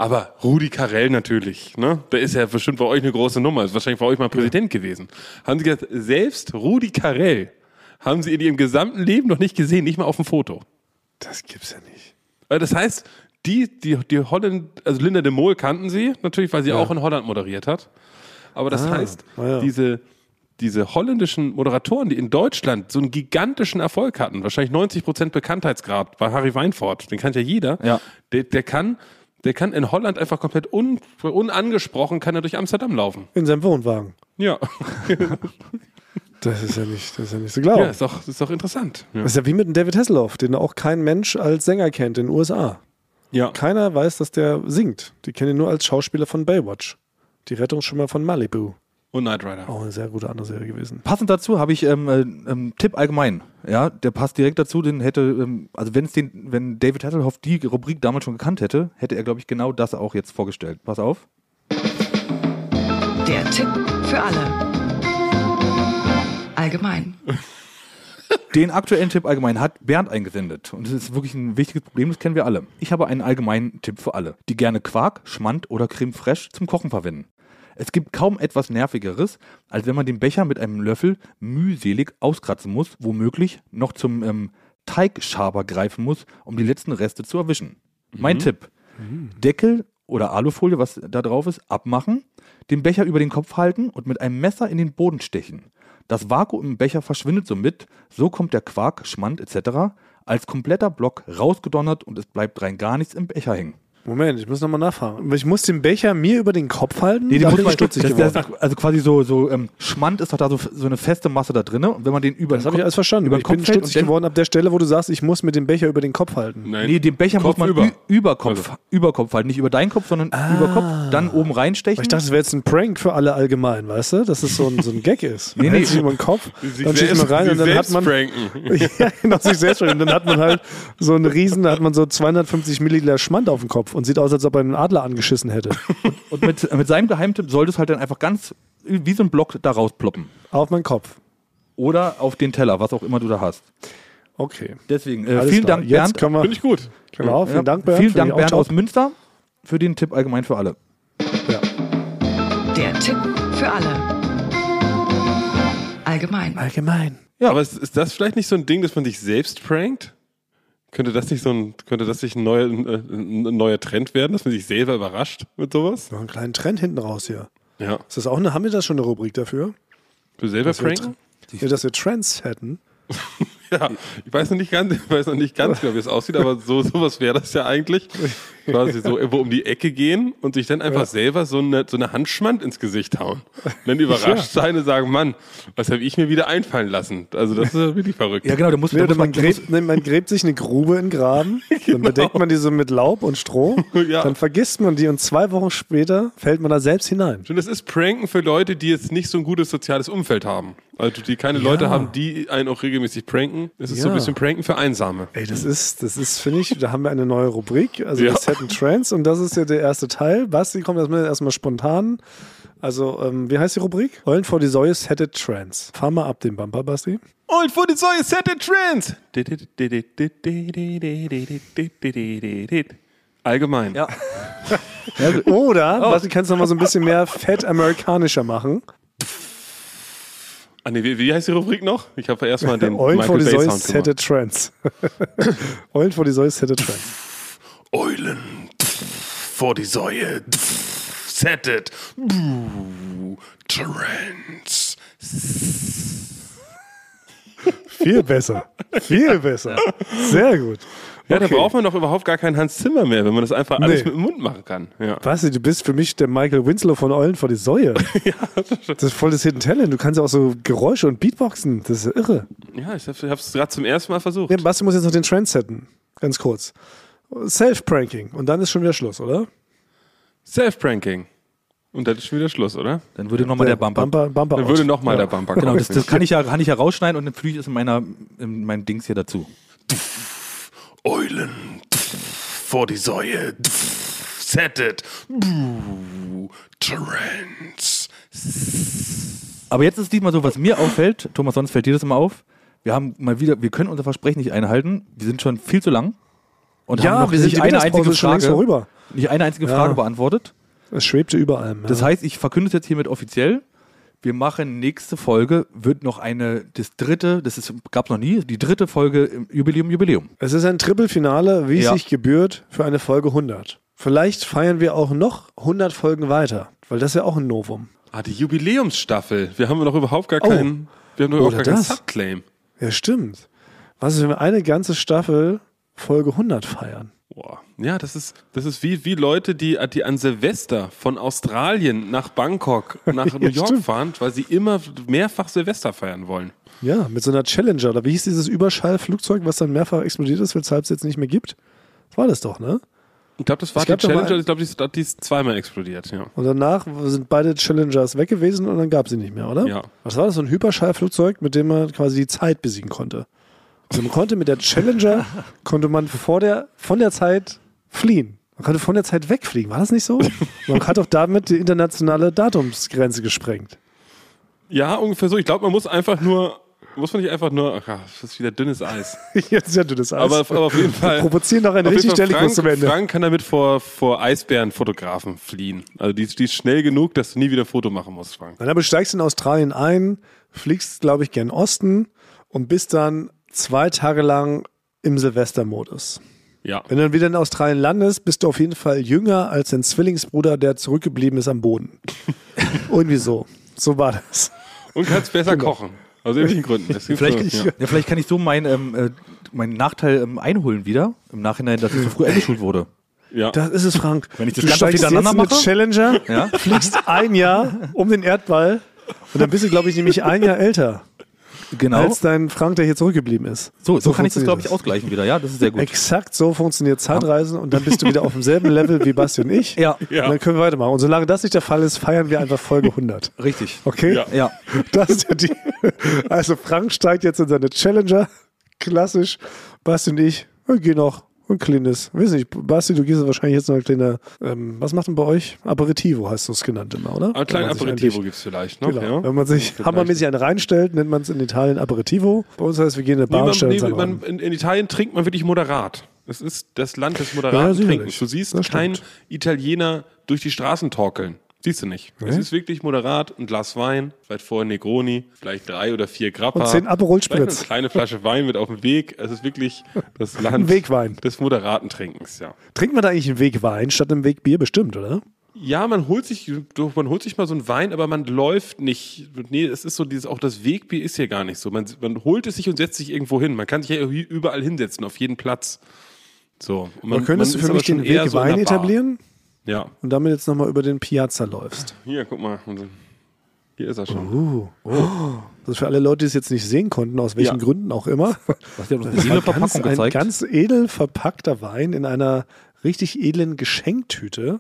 Aber Rudi Carell natürlich, ne? Der ist ja bestimmt bei euch eine große Nummer, ist wahrscheinlich bei euch mal Präsident gewesen. Haben sie gesagt, selbst Rudi Carell haben sie in ihrem gesamten Leben noch nicht gesehen, nicht mal auf dem Foto. Das gibt's ja nicht. Äh, Das heißt, die, die, die Holland, also Linda de Mol kannten sie, natürlich, weil sie auch in Holland moderiert hat. Aber das Ah, heißt, ja. diese, diese holländischen Moderatoren, die in Deutschland so einen gigantischen Erfolg hatten, wahrscheinlich 90% Bekanntheitsgrad bei Harry Weinfurt, den kennt ja jeder, Ja. der, der kann, der kann in Holland einfach komplett un, unangesprochen, kann er durch Amsterdam laufen. In seinem Wohnwagen. Ja, Das ist ja nicht, das ist ja nicht zu glauben. ja ist, doch, ist doch interessant. Ja. Das ist ja wie mit dem David Hasselhoff, den auch kein Mensch als Sänger kennt in den USA. ja. Keiner weiß, dass der singt. Die kennen ihn nur als Schauspieler von Baywatch. Die Rettungsschwimmer von Malibu. Und Knight Rider. Auch eine sehr gute andere Serie gewesen. Passend dazu habe ich ähm, äh, ähm, Tipp allgemein. Ja, der passt direkt dazu. Den hätte, ähm, also wenn es den, wenn David Hasselhoff die Rubrik damals schon gekannt hätte, hätte er, glaube ich, genau das auch jetzt vorgestellt. Pass auf. Der Tipp für alle. Allgemein. Den aktuellen Tipp allgemein hat Bernd eingesendet. Und das ist wirklich ein wichtiges Problem, das kennen wir alle. Ich habe einen allgemeinen Tipp für alle, die gerne Quark, Schmand oder Creme fraiche zum Kochen verwenden. Es gibt kaum etwas Nervigeres, als wenn man den Becher mit einem Löffel mühselig auskratzen muss, womöglich noch zum ähm, Teigschaber greifen muss, um die letzten Reste zu erwischen. Mein Tipp: Deckel oder Alufolie, was da drauf ist, abmachen, den Becher über den Kopf halten und mit einem Messer in den Boden stechen. Das Vakuum im Becher verschwindet somit, so kommt der Quark, Schmand etc. als kompletter Block rausgedonnert und es bleibt rein gar nichts im Becher hängen. Moment, ich muss nochmal nachfragen. Ich muss den Becher mir über den Kopf halten? Nee, den muss bin man, ich stutzig das, geworden. das, also quasi so, so ähm, Schmand ist doch da so, so eine feste Masse da drin. Und wenn man den über Das den habe ich Kopf- alles verstanden. über ich bin Kopf hält stutzig geworden ab der Stelle, wo du sagst, ich muss mit dem Becher über den Kopf halten. Nein. Nee, den Becher Kopf muss man über. über, Kopf, Also. über Kopf halten. Nicht über deinen Kopf, sondern über Kopf, dann oben reinstechen. Aber ich dachte, das wäre jetzt ein Prank für alle allgemein, weißt du? Dass es so ein, so ein Gag ist. Man Nee, hält nee. sich über den Kopf, Sich dann schießt man rein und dann hat selbst man. pranken. ja, genau, sich selbst. Und dann hat man halt so einen Riesen, da hat man so 250 Milliliter Schmand auf dem Kopf und sieht aus, als ob er einen Adler angeschissen hätte. Und mit, mit seinem Geheimtipp sollte es halt dann einfach ganz wie so ein Block da rausploppen. auf meinen Kopf. Oder auf den Teller, was auch immer du da hast. Okay. Deswegen, äh, vielen klar. Dank, Jetzt Bernd. Finde ich gut. Genau, vielen Ja, Dank, Bernd. Vielen Dank, Bernd aus Münster, für den Tipp allgemein für alle. Der Tipp für alle. Allgemein. Allgemein. Ja. Aber ist, ist das vielleicht nicht so ein Ding, dass man sich selbst prankt? Könnte das nicht so ein, könnte das nicht ein neuer, ein, ein neuer Trend werden, dass man sich selber überrascht mit sowas? Noch einen kleinen Trend hinten raus hier. Ja. Ist das auch eine, haben wir da schon eine Rubrik dafür? Du selber pranken? Ja, dass wir Trends hätten. Ja. Ich weiß noch nicht ganz, ich weiß noch nicht ganz, genau, wie es aussieht, aber so, sowas wäre das ja eigentlich. Quasi so irgendwo um die Ecke gehen und sich dann einfach selber so eine, so eine Handschmand ins Gesicht hauen. Und dann überrascht sein und sagen, Mann, was habe ich mir wieder einfallen lassen? Also das ist ja wirklich verrückt. Ja, genau, da muss, Nee, da muss man, man, gräbt, nee, man gräbt sich eine Grube in den Graben, dann bedeckt man die so mit Laub und Stroh, Ja. dann vergisst man die und zwei Wochen später fällt man da selbst hinein. Und das ist Pranken für Leute, die jetzt nicht so ein gutes soziales Umfeld haben. Also die keine Leute haben, die einen auch regelmäßig pranken. Es ist so ein Ja. bisschen Pranken für Einsame. Ey, das ist, das ist, finde ich, da haben wir eine neue Rubrik, also Ja. das Set and Trends und das ist ja der erste Teil. Basti kommt erstmal, erstmal spontan. Also, ähm, wie heißt die Rubrik? Eulen vor die Säue, Set Trends. Fahr mal ab den Bumper, Basti. Und vor die Säue Set and Trends. Allgemein. ja. Oder, Oh. Basti, kannst du noch mal so ein bisschen mehr fett amerikanischer machen? Ah, nee, wie, wie heißt die Rubrik noch? Ich habe erstmal den Eulen vor die Säue, gemacht. Trends. Eulen vor die Säue, Set Trends. Eulen vor die Säue. Settet. Trends. Viel besser. Viel besser. Sehr gut. Ja, da Okay. braucht man doch überhaupt gar keinen Hans Zimmer mehr, wenn man das einfach alles Nee. mit dem Mund machen kann. Ja. Basti, du bist für mich der Michael Winslow von Eulen vor die Säue. das ist voll das Hidden Talent. Du kannst ja auch so Geräusche und Beatboxen. Das ist ja irre. Ja, ich habe es gerade zum ersten Mal versucht. Nee, Basti muss jetzt noch den Trend setten. Ganz kurz. Self-Pranking. Und dann ist schon wieder Schluss, oder? Self-Pranking. Und dann ist schon wieder Schluss, oder? Dann würde nochmal der Bumper. Bumper, Bumper Dann würde nochmal Ja. der Bumper kommen. Genau, das, das kann, ich ja, kann ich ja rausschneiden und dann füge ich es in, meiner, in meinem Dings hier dazu. Eulen vor die Säue. Settet. Trends. Aber jetzt ist diesmal so, was mir auffällt, Thomas, sonst fällt dir das immer auf. Wir haben mal wieder, wir können unser Versprechen nicht einhalten. Wir sind schon viel zu lang und Ja, haben noch wir sind nicht eine einzige schon längst Frage, vorüber. nicht eine einzige Ja. Frage beantwortet. Es schwebte über allem. Ja. Das heißt, ich verkünde es jetzt hiermit offiziell. Wir machen nächste Folge, wird noch eine, das dritte, das gab es noch nie, die dritte Folge im Jubiläum, Jubiläum. es ist ein Triple-Finale, wie es Ja. sich gebührt, für eine Folge 100. Vielleicht feiern wir auch noch 100 Folgen weiter, weil das ist ja auch ein Novum. Ah, die Jubiläumsstaffel. Wir haben noch überhaupt gar Oh. keinen, wir haben noch überhaupt Oder gar keinen das. Subclaim. Ja, stimmt. Was ist, wenn wir eine ganze Staffel Folge 100 feiern? Boah. Ja, das ist, das ist wie, wie Leute, die, die an Silvester von Australien nach Bangkok, nach New York stimmt. fahren, weil sie immer mehrfach Silvester feiern wollen. Ja, mit so einer Challenger. Oder wie hieß dieses Überschallflugzeug, was dann mehrfach explodiert ist, weshalb es jetzt nicht mehr gibt? Das war das doch, ne? Ich glaube, das war die Challenger, ein- ich glaube, die, ist- die ist zweimal explodiert, ja. Und danach sind beide Challengers weg gewesen und dann gab es sie nicht mehr, oder? Ja. Was war das? So ein Hyperschallflugzeug, mit dem man quasi die Zeit besiegen konnte. Also man konnte mit der Challenger, konnte man vor der, von der Zeit fliehen. Man konnte von der Zeit wegfliegen. War das nicht so? Man hat doch damit die internationale Datumsgrenze gesprengt. Ja, ungefähr so. Ich glaube, man muss einfach nur, muss man nicht einfach nur, ach, das ist wieder dünnes Eis. Jetzt ist ja dünnes Eis. Aber, aber auf jeden Fall. Wir provozieren doch eine richtig Stellikus zum Frank, Ende. Frank kann damit vor, vor Eisbärenfotografen fliehen. Also die, ist- die ist schnell genug, dass du nie wieder ein Foto machen musst, Frank. Dann aber steigst du in Australien ein, fliegst, glaube ich, gern Osten und bist dann zwei Tage lang im Silvestermodus. Ja. Wenn du dann wieder in Australien landest, bist du auf jeden Fall jünger als dein Zwillingsbruder, der zurückgeblieben ist am Boden. Irgendwie so. So war das. Und kannst besser kochen. Aus irgendwelchen Gründen. Vielleicht, so, ja. ja, vielleicht kann ich so meinen ähm, äh, meinen Nachteil ähm, einholen wieder, im Nachhinein, dass ich so früh eingeschult wurde. Ja. Das ist es, Frank. Wenn ich das du ganz oft steigst jetzt hintereinander mit mache? Challenger, Ja. fliegst ein Jahr um den Erdball und dann bist du, glaube ich, nämlich ein Jahr älter Genau. als dein Frank, der hier zurückgeblieben ist. so, so, kann ich das, glaube ich, ausgleichen wieder. Ja, das ist sehr gut. Exakt so funktioniert Zeitreisen und dann bist du wieder auf demselben Level wie Basti und ich. Ja. Ja. Und dann können wir weitermachen. Und solange das nicht der Fall ist, feiern wir einfach Folge 100. Richtig. Okay? Ja. Ja. Das ist ja die. Also Frank steigt jetzt in seine Challenger. Klassisch. Basti und ich wir gehen noch ein kleines, weiß nicht, Basti, du gehst wahrscheinlich jetzt noch ein kleiner, ähm, was macht denn bei euch? Aperitivo heißt es genannt immer, oder? Ein kleines man Aperitivo gibt es vielleicht noch. Genau. Ja. Wenn man sich hammermäßig einen reinstellt, nennt man es in Italien Aperitivo. Bei uns heißt, wir gehen in eine Nee, Bar man, und stellen nee, uns dann man, in, in Italien trinkt man wirklich moderat. Es ist das Land des Ja, moderaten sicherlich. Trinkens. Du siehst keinen. Italiener durch die Straßen torkeln. Siehst du nicht. Es ist wirklich moderat, ein Glas Wein, vielleicht vorher Negroni, vielleicht drei oder vier Grappa. Und zehn Aperol Spritz. eine kleine Flasche Wein mit auf dem Weg. Es ist wirklich das Land Ein Wegwein. des moderaten Trinkens, ja. Trinkt man da eigentlich einen Wegwein statt einem Wegbier? Bestimmt, oder? Ja, man holt sich, man holt sich mal so einen Wein, aber man läuft nicht. Nee, es ist so dieses, auch das Wegbier ist hier gar nicht so. Man, man holt es sich und setzt sich irgendwo hin. Man kann sich ja überall hinsetzen, auf jeden Platz. So. und Man, könntest du ist für aber mich den schon eher Weg so der Bar. Ja. und damit jetzt nochmal über den Piazza läufst? Hier, guck mal. Hier ist er schon. Uh. Das ist für alle Leute, die es jetzt nicht sehen konnten, aus welchen Ja. Gründen auch immer. Was hat uns Das eine war edle ganz, Verpackung ein gezeigt. ganz edel verpackter Wein in einer richtig edlen Geschenktüte.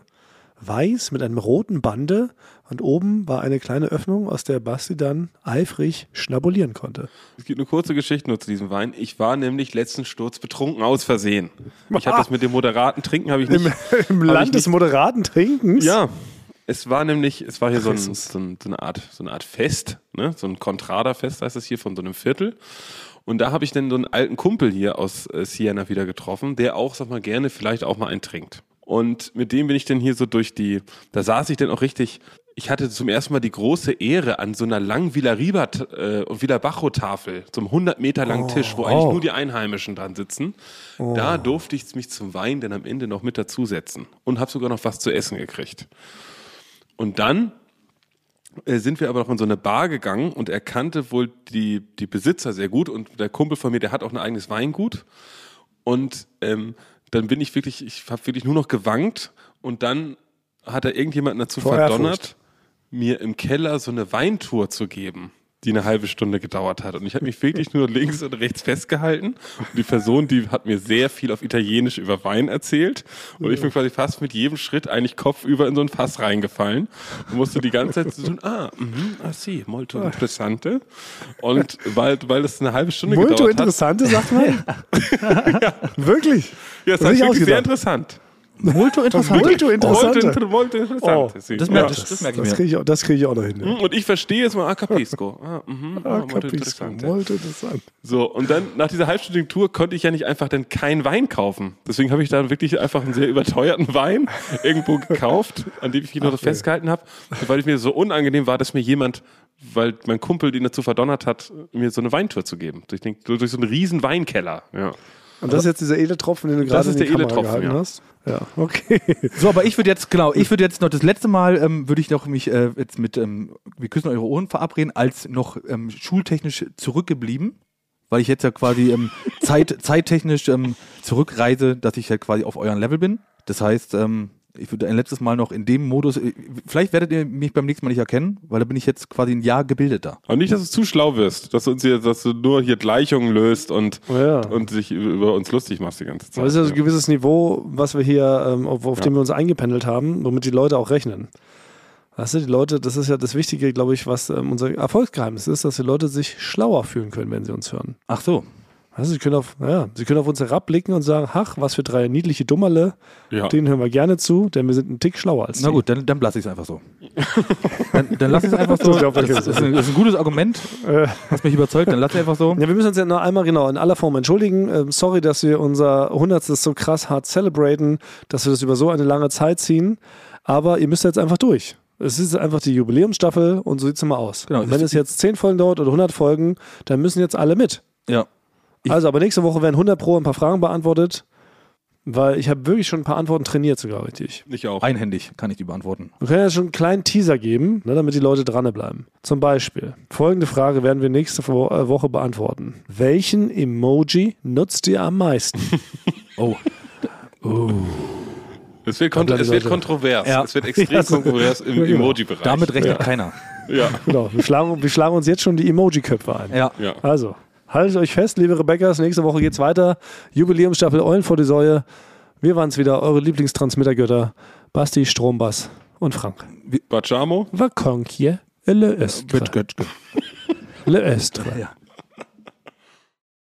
Weiß mit einem roten Bande und oben war eine kleine Öffnung, aus der Basti dann eifrig schnabulieren konnte. Es gibt eine kurze Geschichte nur zu diesem Wein. Ich war nämlich letzten Sturz betrunken aus Versehen. Ich habe das mit dem moderaten Trinken habe ich nicht. Im, im Land ich des nicht- moderaten Trinkens? Ja, es war nämlich, es war hier so, ein, so, ein, so eine Art, so eine Art Fest, ne? so ein Contrada-Fest heißt das hier von so einem Viertel. Und da habe ich dann so einen alten Kumpel hier aus äh, Siena wieder getroffen, der auch, sag mal, gerne vielleicht auch mal einen trinkt. Und mit dem bin ich dann hier so durch die, da saß ich dann auch richtig, ich hatte zum ersten Mal die große Ehre an so einer langen Villa Riba äh, und Villa Bajo Tafel, so einem 100 Meter langen Tisch, wo eigentlich oh. nur die Einheimischen dran sitzen. Da durfte ich mich zum Wein dann am Ende noch mit dazusetzen und habe sogar noch was zu essen gekriegt. Und dann äh, sind wir aber noch in so eine Bar gegangen und er kannte wohl die, die Besitzer sehr gut und der Kumpel von mir, der hat auch ein eigenes Weingut. Und ähm, dann bin ich wirklich, ich habe wirklich nur noch gewankt und dann hat er irgendjemanden dazu Vor verdonnert, Ehrfurcht. mir im Keller so eine Weintour zu geben, die eine halbe Stunde gedauert hat. Und ich habe mich wirklich nur links und rechts festgehalten. Und die Person, die hat mir sehr viel auf Italienisch über Wein erzählt. Und ich bin quasi fast mit jedem Schritt eigentlich kopfüber in so ein Fass reingefallen. Und musste die ganze Zeit so tun, ah, mhm, ah, sì, molto interessante. Und weil, weil das eine halbe Stunde Molto gedauert hat. interessante, sagt man. Wirklich? Ja, das Das ich wirklich sehr interessant. Molto interessant. Molto interessante. Molto, molto interessante. Oh. Das merke das, das merke ich Das mir. kriege ich, auch- das krieg ich auch noch hin. Ja. Und ich verstehe es mal, ah, capisco. Ah, mhm, ah, Ah, molto capisco. interessante. Molto interessant. So, und dann nach dieser halbstündigen Tour konnte ich ja nicht einfach dann keinen Wein kaufen. Deswegen habe ich dann wirklich einfach einen sehr überteuerten Wein irgendwo gekauft, an dem ich mich noch so festgehalten habe. Weil es mir so unangenehm war, dass mir jemand, weil mein Kumpel ihn dazu verdonnert hat, mir so eine Weintour zu geben. Durch, den, durch so einen riesen Weinkeller. Ja. Und das ist jetzt dieser Edeltropfen, den du gerade in die der Kamera Edeltropfen, gehalten ja. hast? Ja, okay. So, aber ich würde jetzt, genau, ich würde jetzt noch das letzte Mal, ähm, würde ich noch mich äh, jetzt mit ähm, Wir küssen eure Ohren verabreden, als noch ähm, schultechnisch zurückgeblieben, weil ich jetzt ja quasi ähm, zeit, zeittechnisch ähm, zurückreise, dass ich halt quasi auf euren Level bin. Das heißt, ähm, ich würde ein letztes Mal noch in dem Modus, äh, vielleicht werdet ihr mich beim nächsten Mal nicht erkennen, weil da bin ich jetzt quasi ein Jahr gebildeter. Aber nicht, dass du zu schlau wirst, dass du uns hier, dass du nur hier Gleichungen löst und, Ja. und sich über uns lustig machst die ganze Zeit. Aber das ist ja so ein gewisses Niveau, was wir hier, ähm, auf, auf dem wir uns eingependelt haben, womit die Leute auch rechnen. Weißt du, die Leute, das ist ja das Wichtige, glaube ich, was ähm, unser Erfolgsgeheimnis ist, dass die Leute sich schlauer fühlen können, wenn sie uns hören. Ach so. Du, sie können auf, naja, sie können auf uns herabblicken und sagen, ach, was für drei niedliche Dummerle, Ja. denen hören wir gerne zu, denn wir sind einen Tick schlauer als Na die. gut, dann, dann lasse ich es einfach so. Dann, dann lass ich es einfach so. Das ist ja. Das ist, ein, das ist ein gutes Argument, Äh, was mich überzeugt, dann lass ich einfach so. Ja, wir müssen uns ja noch einmal genau in aller Form entschuldigen. Ähm, sorry, dass wir unser 100. so krass hart celebraten, dass wir das über so eine lange Zeit ziehen. Aber ihr müsst jetzt einfach durch. Es ist einfach die Jubiläumsstaffel und so sieht es immer aus. Genau. Wenn es jetzt 10 Folgen dauert oder 100 Folgen, dann müssen jetzt alle mit. Ja. Ich- also, aber nächste Woche werden 100 Pro ein paar Fragen beantwortet, weil ich habe wirklich schon ein paar Antworten trainiert sogar richtig. Ich auch. Einhändig kann ich die beantworten. Wir können ja schon einen kleinen Teaser geben, ne, damit die Leute dranbleiben. Zum Beispiel, folgende Frage werden wir nächste äh, Woche beantworten. Welchen Emoji nutzt ihr am meisten? Oh. Es wird, kont es wird kontrovers. Ja. Es wird extrem Ja, so- kontrovers im Ja, genau. Emoji-Bereich. Damit rechnet keiner. Ja. genau, wir schlagen, wir schlagen uns jetzt schon die Emoji-Köpfe ein. Ja. ja. Also, haltet euch fest, liebe Rebecca's, nächste Woche geht's weiter. Jubiläumsstaffel Eulen vor die Säue. Wir waren's wieder, eure Lieblingstransmittergötter. Basti, Strombass und Frank. Bacciamo? Vaconkje le Estre. Le Estre. Ja.